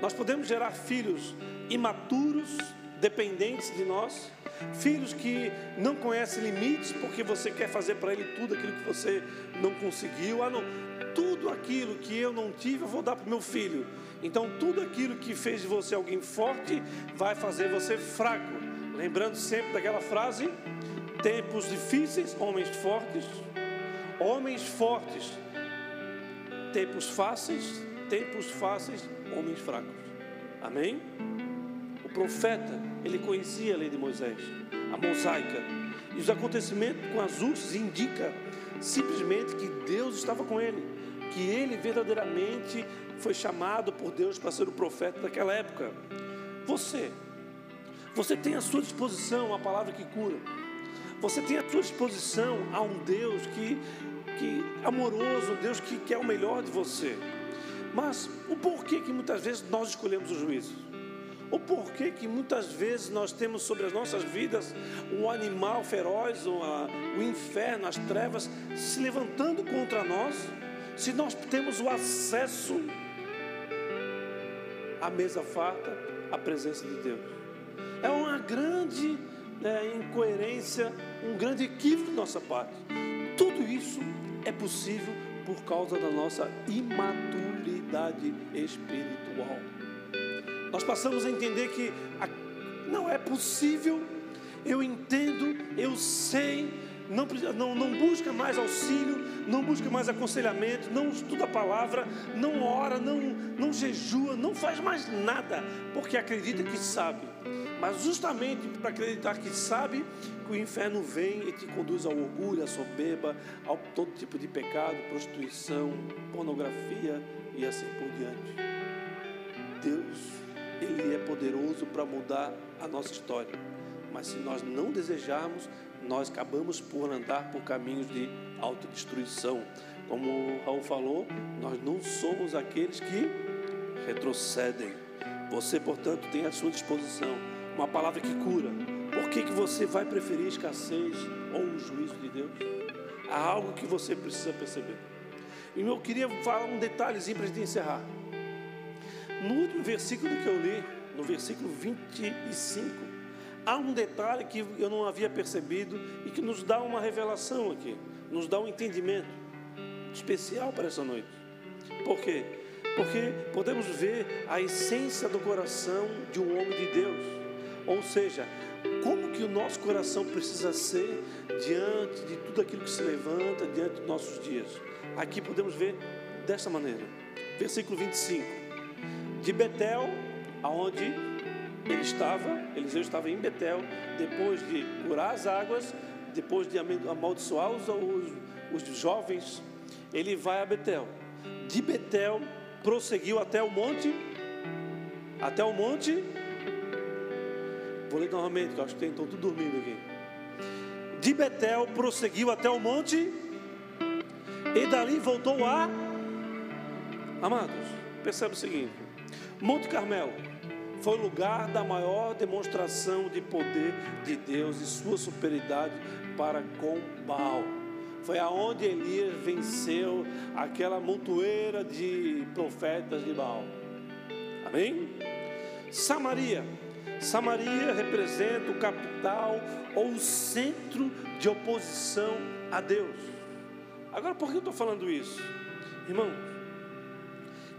Nós podemos gerar filhos imaturos, dependentes de nós, filhos que não conhecem limites porque você quer fazer para ele tudo aquilo que você não conseguiu. Ah, não, tudo aquilo que eu não tive, eu vou dar para o meu filho. Então, tudo aquilo que fez de você alguém forte vai fazer você fraco. Lembrando sempre daquela frase: tempos difíceis, homens fortes, homens fortes, tempos fáceis, tempos fáceis, homens fracos. Amém? Profeta, ele conhecia a lei de Moisés, a mosaica. E os acontecimentos com as urzes indica simplesmente que Deus estava com ele, que ele verdadeiramente foi chamado por Deus para ser o profeta daquela época. Você, você tem à sua disposição a palavra que cura. Você tem à sua disposição a um Deus que, que amoroso, um Deus que quer o melhor de você. Mas o porquê que muitas vezes nós escolhemos o juízo? O porquê que muitas vezes nós temos sobre as nossas vidas um animal feroz, uma, o inferno, as trevas se levantando contra nós, se nós temos o acesso à mesa farta, à presença de Deus? É uma grande né, incoerência, um grande equívoco da nossa parte. Tudo isso é possível por causa da nossa imaturidade espiritual. Nós passamos a entender que não é possível, eu entendo, eu sei, não, não, não busca mais auxílio, não busca mais aconselhamento, não estuda a palavra, não ora, não, não jejua, não faz mais nada, porque acredita que sabe. Mas justamente para acreditar que sabe, que o inferno vem e te conduz ao orgulho, à soberba, a todo tipo de pecado, prostituição, pornografia e assim por diante. Deus, Ele é poderoso para mudar a nossa história. Mas se nós não desejarmos, nós acabamos por andar por caminhos de autodestruição. Como o Raul falou, nós não somos aqueles que retrocedem. Você, portanto, tem à sua disposição uma palavra que cura, por que, que você vai preferir escassez ou o juízo de Deus? Há algo que você precisa perceber. E eu queria falar um detalhezinho para a gente encerrar. No último versículo que eu li, no versículo 25, há um detalhe que eu não havia percebido e que nos dá uma revelação aqui, nos dá um entendimento especial para essa noite. Por quê? Porque podemos ver a essência do coração de um homem de Deus. Ou seja, como que o nosso coração precisa ser diante de tudo aquilo que se levanta diante dos nossos dias. Aqui podemos ver desta maneira. Versículo 25. De Betel, aonde ele estava, Eliseu estava em Betel, depois de curar as águas, depois de amaldiçoar os, os, os jovens, ele vai a Betel. De Betel prosseguiu até o monte, até o monte Vou ler novamente, que eu acho que estão tudo dormindo aqui. De Betel prosseguiu até o monte e dali voltou a. Amados, percebe o seguinte: Monte Carmelo foi o lugar da maior demonstração de poder de Deus e sua superioridade para com Baal. Foi aonde Elias venceu aquela montoeira de profetas de Baal. Amém? Samaria Samaria representa o capital ou o centro de oposição a Deus. Agora, por que eu estou falando isso? Irmãos,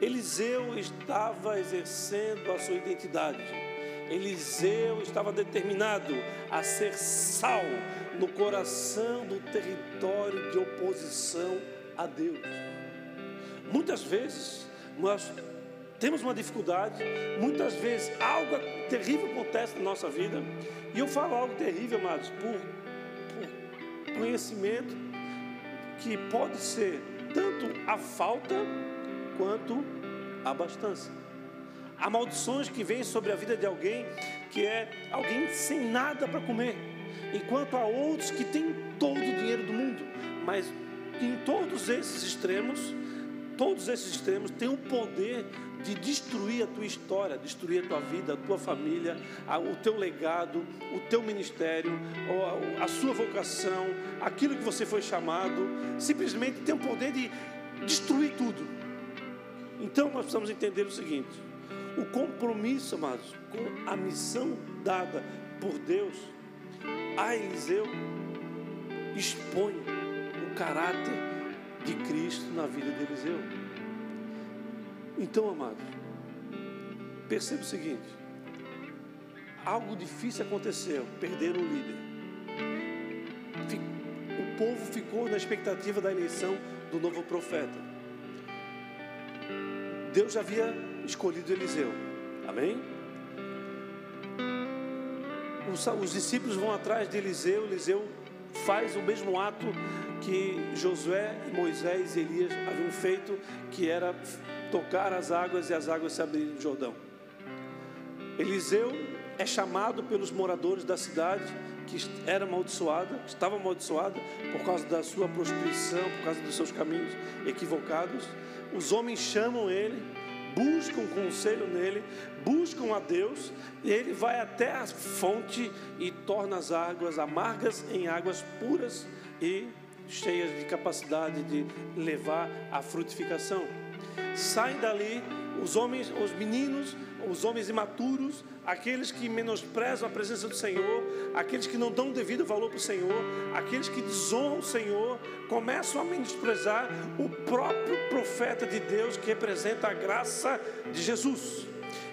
Eliseu estava exercendo a sua identidade. Eliseu estava determinado a ser sal no coração do território de oposição a Deus. Muitas vezes nós temos uma dificuldade, muitas vezes algo terrível acontece na nossa vida, e eu falo algo terrível, amados, por, por conhecimento que pode ser tanto a falta quanto abastança. Há maldições que vêm sobre a vida de alguém que é alguém sem nada para comer, enquanto há outros que têm todo o dinheiro do mundo, mas em todos esses extremos, todos esses extremos têm o poder de destruir a tua história, destruir a tua vida, a tua família, o teu legado, o teu ministério, a sua vocação, aquilo que você foi chamado, simplesmente tem o poder de destruir tudo. Então nós precisamos entender o seguinte: o compromisso, amados, com a missão dada por Deus a Eliseu expõe o caráter de Cristo na vida de Eliseu. Então, amados, perceba o seguinte: algo difícil aconteceu, perderam o líder. O povo ficou na expectativa da eleição do novo profeta. Deus já havia escolhido Eliseu, amém? Os, os discípulos vão atrás de Eliseu, Eliseu faz o mesmo ato que Josué, Moisés e Elias haviam feito, que era tocar as águas e as águas se abrirem no Jordão. Eliseu é chamado pelos moradores da cidade que era amaldiçoada, estava amaldiçoada por causa da sua prostituição, por causa dos seus caminhos equivocados. Os homens chamam ele, buscam conselho nele, buscam a Deus, e ele vai até a fonte e torna as águas amargas em águas puras e cheias de capacidade de levar à frutificação. Saem dali os homens, os meninos, os homens imaturos, aqueles que menosprezam a presença do Senhor, aqueles que não dão devido valor para o Senhor, aqueles que desonram o Senhor, começam a menosprezar o próprio profeta de Deus que representa a graça de Jesus.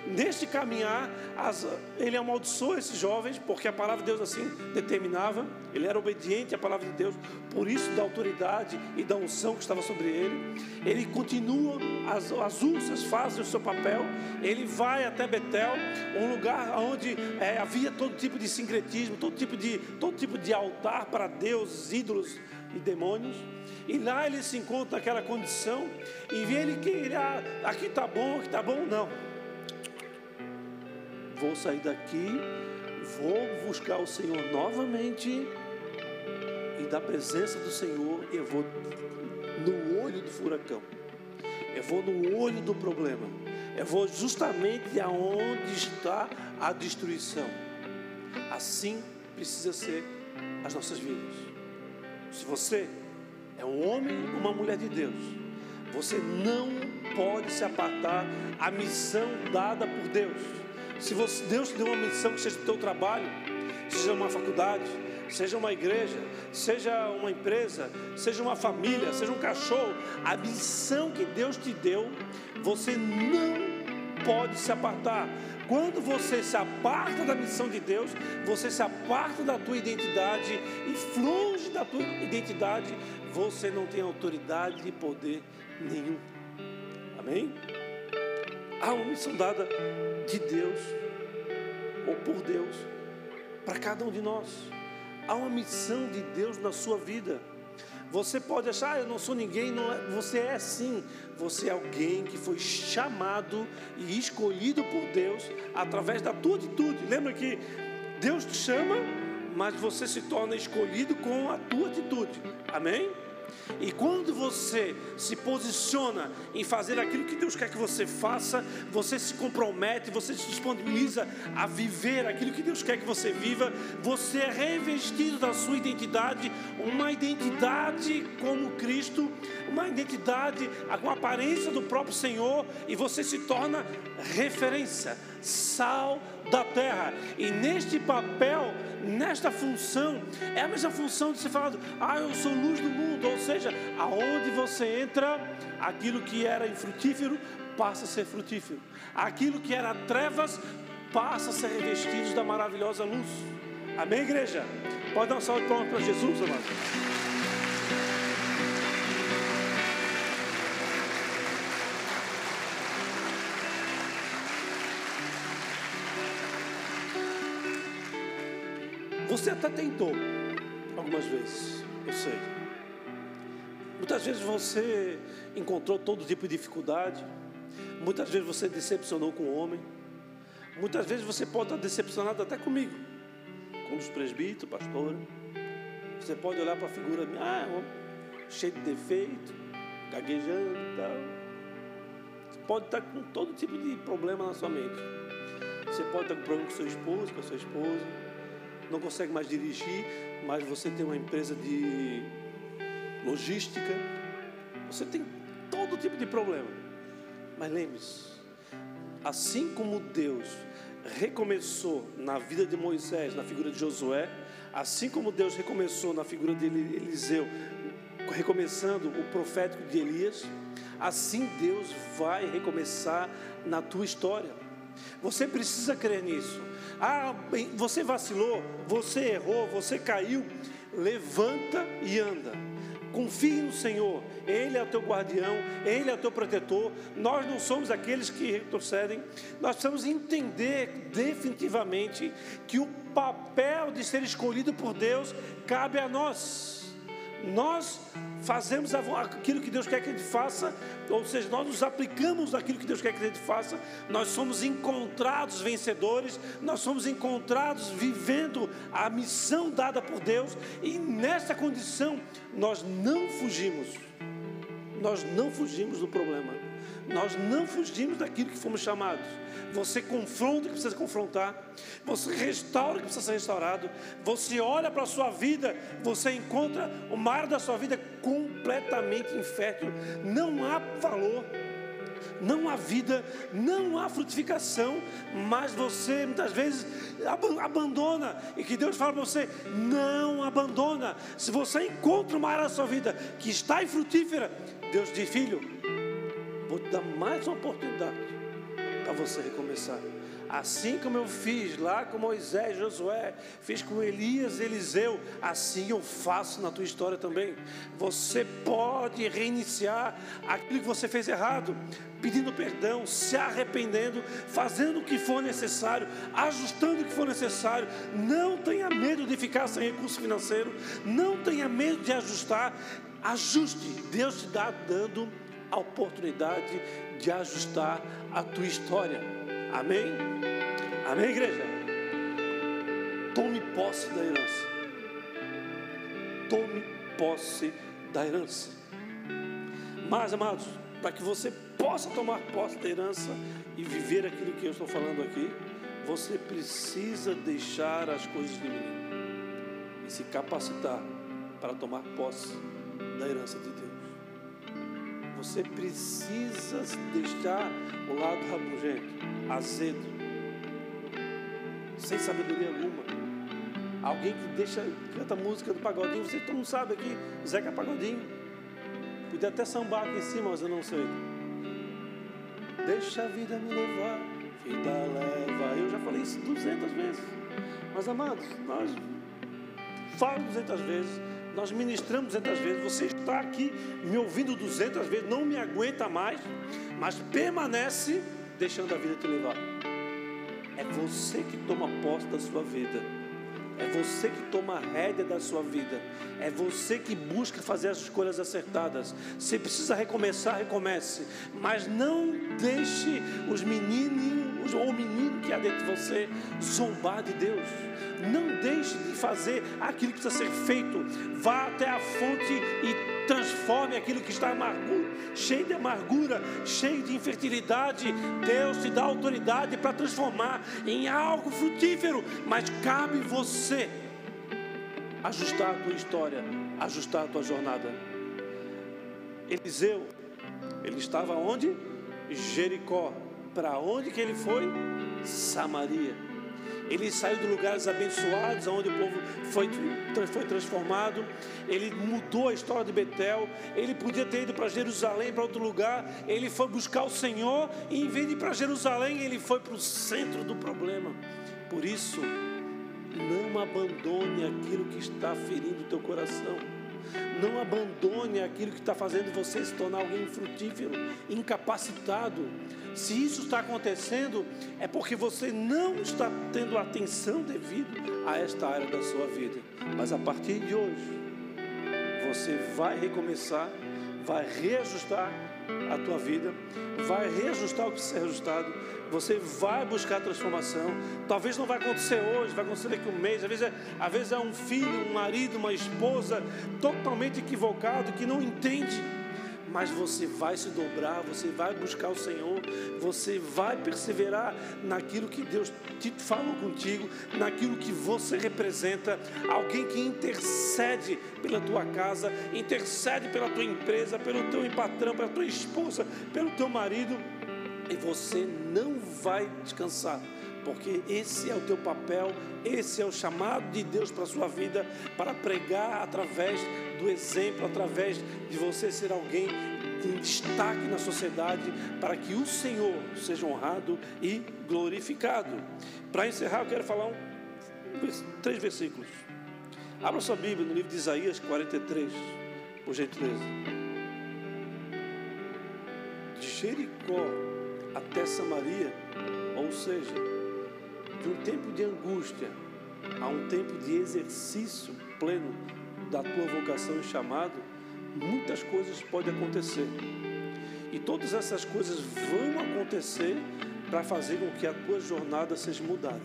Neste caminhar, as, ele amaldiçoou esses jovens, porque a palavra de Deus assim determinava, ele era obediente à palavra de Deus, por isso da autoridade e da unção que estava sobre ele. Ele continua, as, as ursas fazem o seu papel, ele vai até Betel, um lugar onde é, havia todo tipo de sincretismo, todo tipo de, todo tipo de altar para deuses, ídolos e demônios. E lá ele se encontra naquela condição e vê ele que ah, aqui está bom, aqui está bom, não vou sair daqui, vou buscar o Senhor novamente, e da presença do Senhor eu vou no olho do furacão, eu vou no olho do problema, eu vou justamente aonde está a destruição. Assim precisa ser as nossas vidas. Se você é um homem, uma mulher de Deus, você não pode se apartar a missão dada por Deus. Se você, Deus te deu uma missão que seja o teu trabalho, seja uma faculdade, seja uma igreja, seja uma empresa, seja uma família, seja um cachorro, a missão que Deus te deu, você não pode se apartar. Quando você se aparta da missão de Deus, você se aparta da tua identidade e flonge da tua identidade, você não tem autoridade e poder nenhum. Amém? Há uma missão dada de Deus, ou por Deus, para cada um de nós. Há uma missão de Deus na sua vida. Você pode achar, ah, eu não sou ninguém, não é. você é sim. Você é alguém que foi chamado e escolhido por Deus através da tua atitude. Lembra que Deus te chama, mas você se torna escolhido com a tua atitude. Amém? E quando você se posiciona em fazer aquilo que Deus quer que você faça, você se compromete, você se disponibiliza a viver aquilo que Deus quer que você viva, você é revestido da sua identidade, uma identidade como Cristo, uma identidade com a aparência do próprio Senhor, e você se torna referência, sal da terra. E neste papel, nesta função, é a mesma função de ser falado, ah, eu sou luz do mundo, ou seja, aonde você entra, aquilo que era infrutífero passa a ser frutífero, aquilo que era trevas passa a ser revestido da maravilhosa luz. Amém, igreja? Pode dar um salve de palmas para Jesus, amado. Você até tentou algumas vezes, eu sei. Muitas vezes você encontrou todo tipo de dificuldade. Muitas vezes você decepcionou com o homem. Muitas vezes você pode estar decepcionado até comigo, com os presbíteros, pastora. Você pode olhar para a figura minha, ah, cheio de defeito, gaguejando e tal. Você pode estar com todo tipo de problema na sua mente. Você pode estar com problema com seu esposo, com a sua esposa não consegue mais dirigir, mas você tem uma empresa de logística, você tem todo tipo de problema. Mas lembre-se, assim como Deus recomeçou na vida de Moisés, na figura de Josué, assim como Deus recomeçou na figura de Eliseu, recomeçando o profético de Elias, assim Deus vai recomeçar na tua história. Você precisa crer nisso. Ah, você vacilou, você errou, você caiu. Levanta e anda. Confie no Senhor, Ele é o teu guardião, Ele é o teu protetor. Nós não somos aqueles que retrocedem, nós precisamos entender definitivamente que o papel de ser escolhido por Deus cabe a nós. Nós fazemos aquilo que Deus quer que a gente faça, ou seja, nós nos aplicamos naquilo que Deus quer que a gente faça, nós somos encontrados vencedores, nós somos encontrados vivendo a missão dada por Deus, e nessa condição nós não fugimos, nós não fugimos do problema, nós não fugimos daquilo que fomos chamados. Você confronta o que precisa confrontar, você restaura o que precisa ser restaurado, você olha para a sua vida, você encontra o mar da sua vida completamente infértil, não há valor, não há vida, não há frutificação, mas você muitas vezes abandona, e que Deus fala para você: não abandona. Se você encontra uma área da sua vida que está infrutífera, Deus diz: filho, vou te dar mais uma oportunidade para você recomeçar. Assim como eu fiz lá com Moisés, Josué, fiz com Elias, Eliseu, assim eu faço na tua história também. Você pode reiniciar aquilo que você fez errado, pedindo perdão, se arrependendo, fazendo o que for necessário, ajustando o que for necessário. Não tenha medo de ficar sem recurso financeiro, não tenha medo de ajustar. Ajuste, Deus te dá dando a oportunidade de ajustar a tua história. Amém? Amém, igreja? Tome posse da herança. Tome posse da herança. Mas, amados, para que você possa tomar posse da herança e viver aquilo que eu estou falando aqui, você precisa deixar as coisas de mim e se capacitar para tomar posse da herança de Deus. Você precisa deixar o lado rabugento, azedo, sem sabedoria alguma. Alguém que deixa, canta música do pagodinho, você todo mundo sabe aqui, Zeca Pagodinho. Podia até sambar aqui em cima, mas eu não sei. Deixa a vida me levar, vida leva. Eu já falei isso 200 vezes. Mas amados, nós falamos 200 vezes nós ministramos 200 vezes. Você está aqui me ouvindo 200 vezes, não me aguenta mais, mas permanece deixando a vida te levar. É você que toma posse da sua vida. É você que toma a rédea da sua vida. É você que busca fazer as escolhas acertadas. Se precisa recomeçar, recomece. Mas não deixe os ou o menino que há dentro de você zombar de Deus. Não deixe de fazer aquilo que precisa ser feito. Vá até a fonte e transforme aquilo que está cheio de amargura, cheio de infertilidade. Deus te dá autoridade para transformar em algo frutífero, mas cabe você ajustar a tua história, ajustar a tua jornada. Eliseu, ele estava onde? Jericó. Para onde que ele foi? Samaria. Ele saiu de lugares abençoados, onde o povo foi, foi transformado. Ele mudou a história de Betel. Ele podia ter ido para Jerusalém, para outro lugar. Ele foi buscar o Senhor. E em vez de ir para Jerusalém, ele foi para o centro do problema. Por isso, não abandone aquilo que está ferindo o teu coração. Não abandone aquilo que está fazendo você se tornar alguém frutífero, incapacitado. Se isso está acontecendo, é porque você não está tendo atenção devida a esta área da sua vida. Mas a partir de hoje, você vai recomeçar, vai reajustar a tua vida, vai reajustar o que precisa ser ajustado, você vai buscar transformação. Talvez não vai acontecer hoje, vai acontecer daqui a um mês. Às vezes, é, às vezes é um filho, um marido, uma esposa totalmente equivocado que não entende mas você vai se dobrar, você vai buscar o Senhor, você vai perseverar naquilo que Deus te falou contigo, naquilo que você representa, alguém que intercede pela tua casa, intercede pela tua empresa, pelo teu patrão, pela tua esposa, pelo teu marido, e você não vai descansar porque esse é o teu papel, esse é o chamado de Deus para a sua vida, para pregar através do exemplo, através de você ser alguém em destaque na sociedade, para que o Senhor seja honrado e glorificado. Para encerrar, eu quero falar um, três versículos. Abra sua Bíblia no livro de Isaías 43, por gentileza. De Jericó até Samaria, ou seja, de um tempo de angústia, a um tempo de exercício pleno da tua vocação e chamado, muitas coisas podem acontecer. E todas essas coisas vão acontecer para fazer com que a tua jornada seja mudada.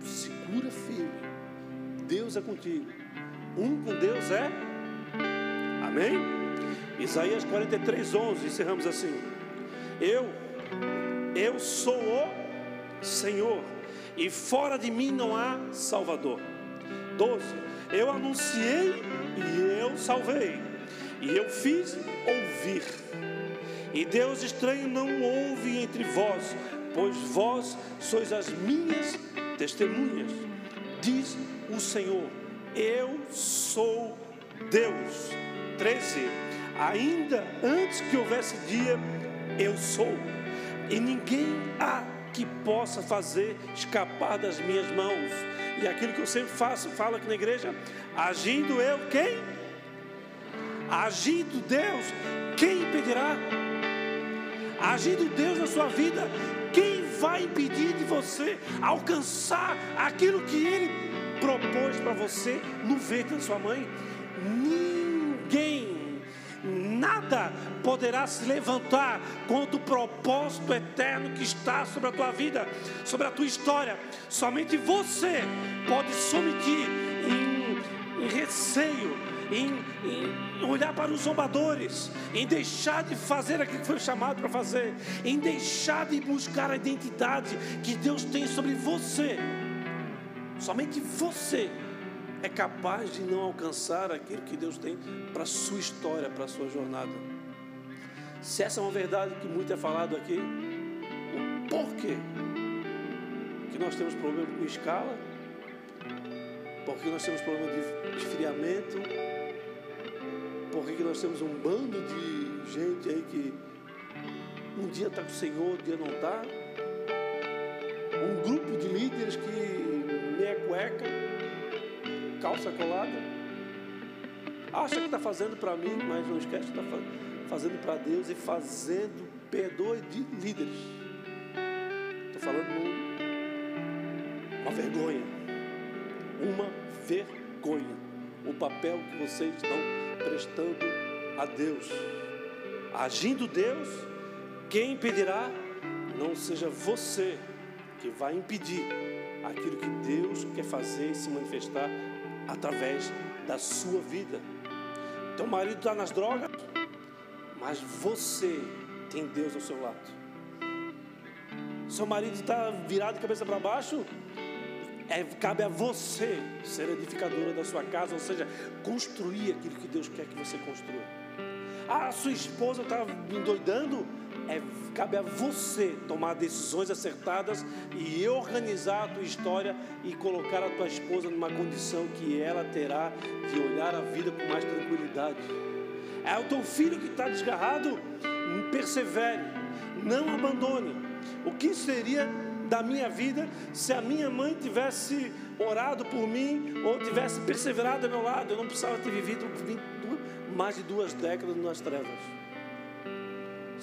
Segura firme. Deus é contigo. Um com Deus é. Amém? Isaías 43, 11. Encerramos assim. Eu, eu sou o Senhor, e fora de mim não há Salvador. 12. Eu anunciei e eu salvei, e eu fiz ouvir. E Deus estranho não ouve entre vós, pois vós sois as minhas testemunhas, diz o Senhor. Eu sou Deus. 13. Ainda antes que houvesse dia, eu sou, e ninguém há que possa fazer escapar das minhas mãos. E aquilo que eu sempre faço, falo aqui na igreja, agindo eu, quem? Agindo Deus, quem impedirá? Agindo Deus na sua vida, quem vai impedir de você alcançar aquilo que Ele propôs para você no ventre da sua mãe? Ninguém nada poderá se levantar contra o propósito eterno que está sobre a tua vida, sobre a tua história. Somente você pode se omitir em, em receio, em, em, olhar para os zombadores, em deixar de fazer aquilo que foi chamado para fazer, em deixar de buscar a identidade que Deus tem sobre você. Somente você é capaz de não alcançar aquilo que Deus tem para a sua história, para a sua jornada. Se essa é uma verdade que muito é falado aqui, o porquê que nós temos problema com escala, porque nós temos problema de esfriamento, porque nós temos um bando de gente aí que um dia está com o Senhor, um dia não está, um grupo de líderes que meia cueca, calça colada. Acha que está fazendo para mim, mas não esquece que está fazendo para Deus e fazendo perdoe de líderes. Estou falando uma vergonha. Uma vergonha. O papel que vocês estão prestando a Deus. Agindo Deus, quem impedirá? Não seja você que vai impedir aquilo que Deus quer fazer e se manifestar através da sua vida. Teu marido está nas drogas, mas você tem Deus ao seu lado. Seu marido está virado de cabeça para baixo, é, cabe a você ser edificadora da sua casa, ou seja, construir aquilo que Deus quer que você construa. Ah, sua esposa está endoidando, é, cabe a você tomar decisões acertadas e organizar a tua história e colocar a tua esposa numa condição que ela terá de olhar a vida com mais tranquilidade. É o teu filho que está desgarrado, persevere, não abandone. O que seria da minha vida se a minha mãe tivesse orado por mim ou tivesse perseverado ao meu lado? Eu não precisava ter vivido mais de duas décadas nas trevas.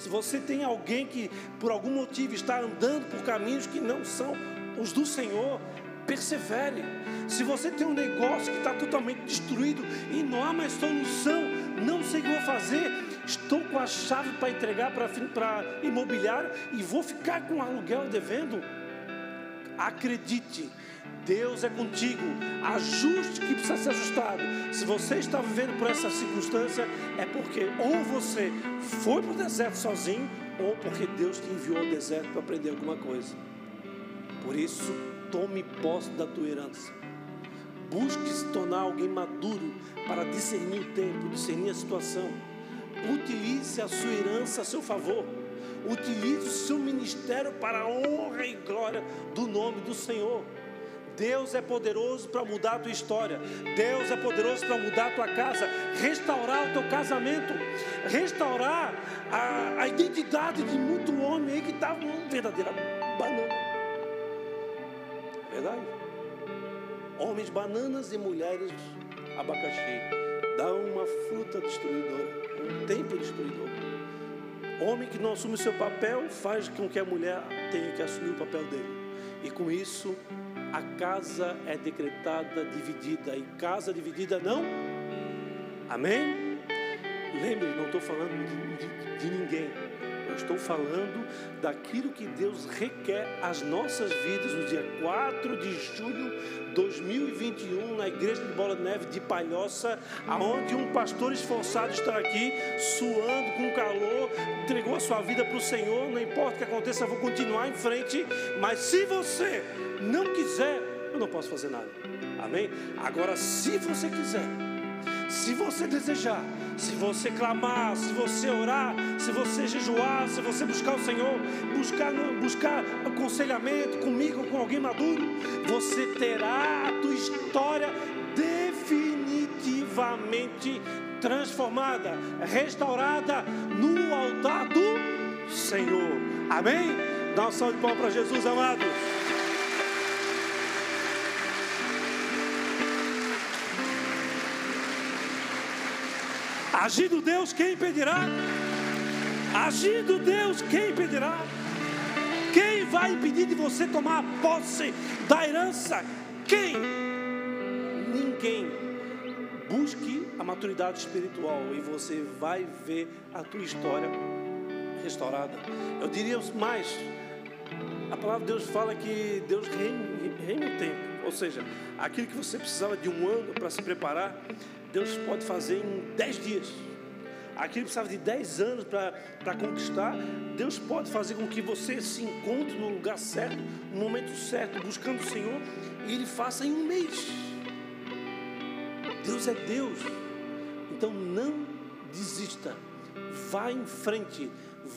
Se você tem alguém que por algum motivo está andando por caminhos que não são os do Senhor, persevere. Se você tem um negócio que está totalmente destruído e não há mais solução, não sei o que vou fazer, estou com a chave para entregar para imobiliário e vou ficar com o aluguel devendo. Acredite, Deus é contigo. Ajuste que precisa ser ajustado. Se você está vivendo por essa circunstância, é porque ou você foi para o deserto sozinho, ou porque Deus te enviou ao deserto para aprender alguma coisa. Por isso, tome posse da tua herança. Busque se tornar alguém maduro para discernir o tempo, discernir a situação. Utilize a sua herança a seu favor. Utilize o seu ministério para a honra e glória do nome do Senhor. Deus é poderoso para mudar a tua história. Deus é poderoso para mudar a tua casa, restaurar o teu casamento, restaurar a, a identidade de muito homem aí que estava uma verdadeira banana. Verdade? Homens bananas e mulheres abacaxi. Dá uma fruta destruidora, um tempo destruidor. Homem que não assume o seu papel faz com que a mulher tenha que assumir o papel dele. E com isso a casa é decretada dividida e casa dividida não. Amém? Lembre, não estou falando de, de, de ninguém. Eu estou falando daquilo que Deus requer às nossas vidas no dia 4 de julho de 2021, na igreja de Bola de Neve de Palhoça, aonde um pastor esforçado está aqui, suando com calor, entregou a sua vida para o Senhor. Não importa o que aconteça, eu vou continuar em frente. Mas se você não quiser, eu não posso fazer nada. Amém? Agora, se você quiser, se você desejar, se você clamar, se você orar, se você jejuar, se você buscar o Senhor, buscar, buscar aconselhamento comigo, com alguém maduro, você terá a tua história definitivamente transformada, restaurada no altar do Senhor. Amém? Dá um salve de palmas para Jesus, amado. Agindo Deus, quem impedirá? Agindo Deus, quem impedirá? Quem vai impedir de você tomar posse da herança? Quem? Ninguém. Busque a maturidade espiritual e você vai ver a tua história restaurada. Eu diria mais, a palavra de Deus fala que Deus reina o tempo. Ou seja, aquilo que você precisava de um ano para se preparar, Deus pode fazer em dez dias. Aquilo precisava de dez anos para conquistar, Deus pode fazer com que você se encontre no lugar certo, no momento certo, buscando o Senhor, e Ele faça em um mês. Deus é Deus. Então não desista. Vá em frente.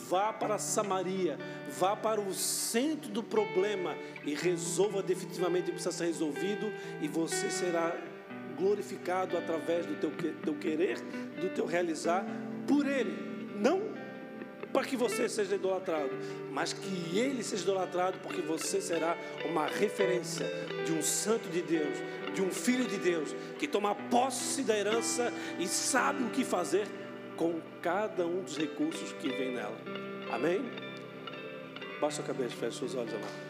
Vá para Samaria. Vá para o centro do problema e resolva definitivamente o que precisa ser resolvido. E você será glorificado através do teu, teu querer, do teu realizar por Ele. Não para que você seja idolatrado, mas que Ele seja idolatrado, porque você será uma referência de um santo de Deus, de um filho de Deus, que toma posse da herança e sabe o que fazer com cada um dos recursos que vem nela. Amém? Baixa a cabeça, feche seus olhos, amado.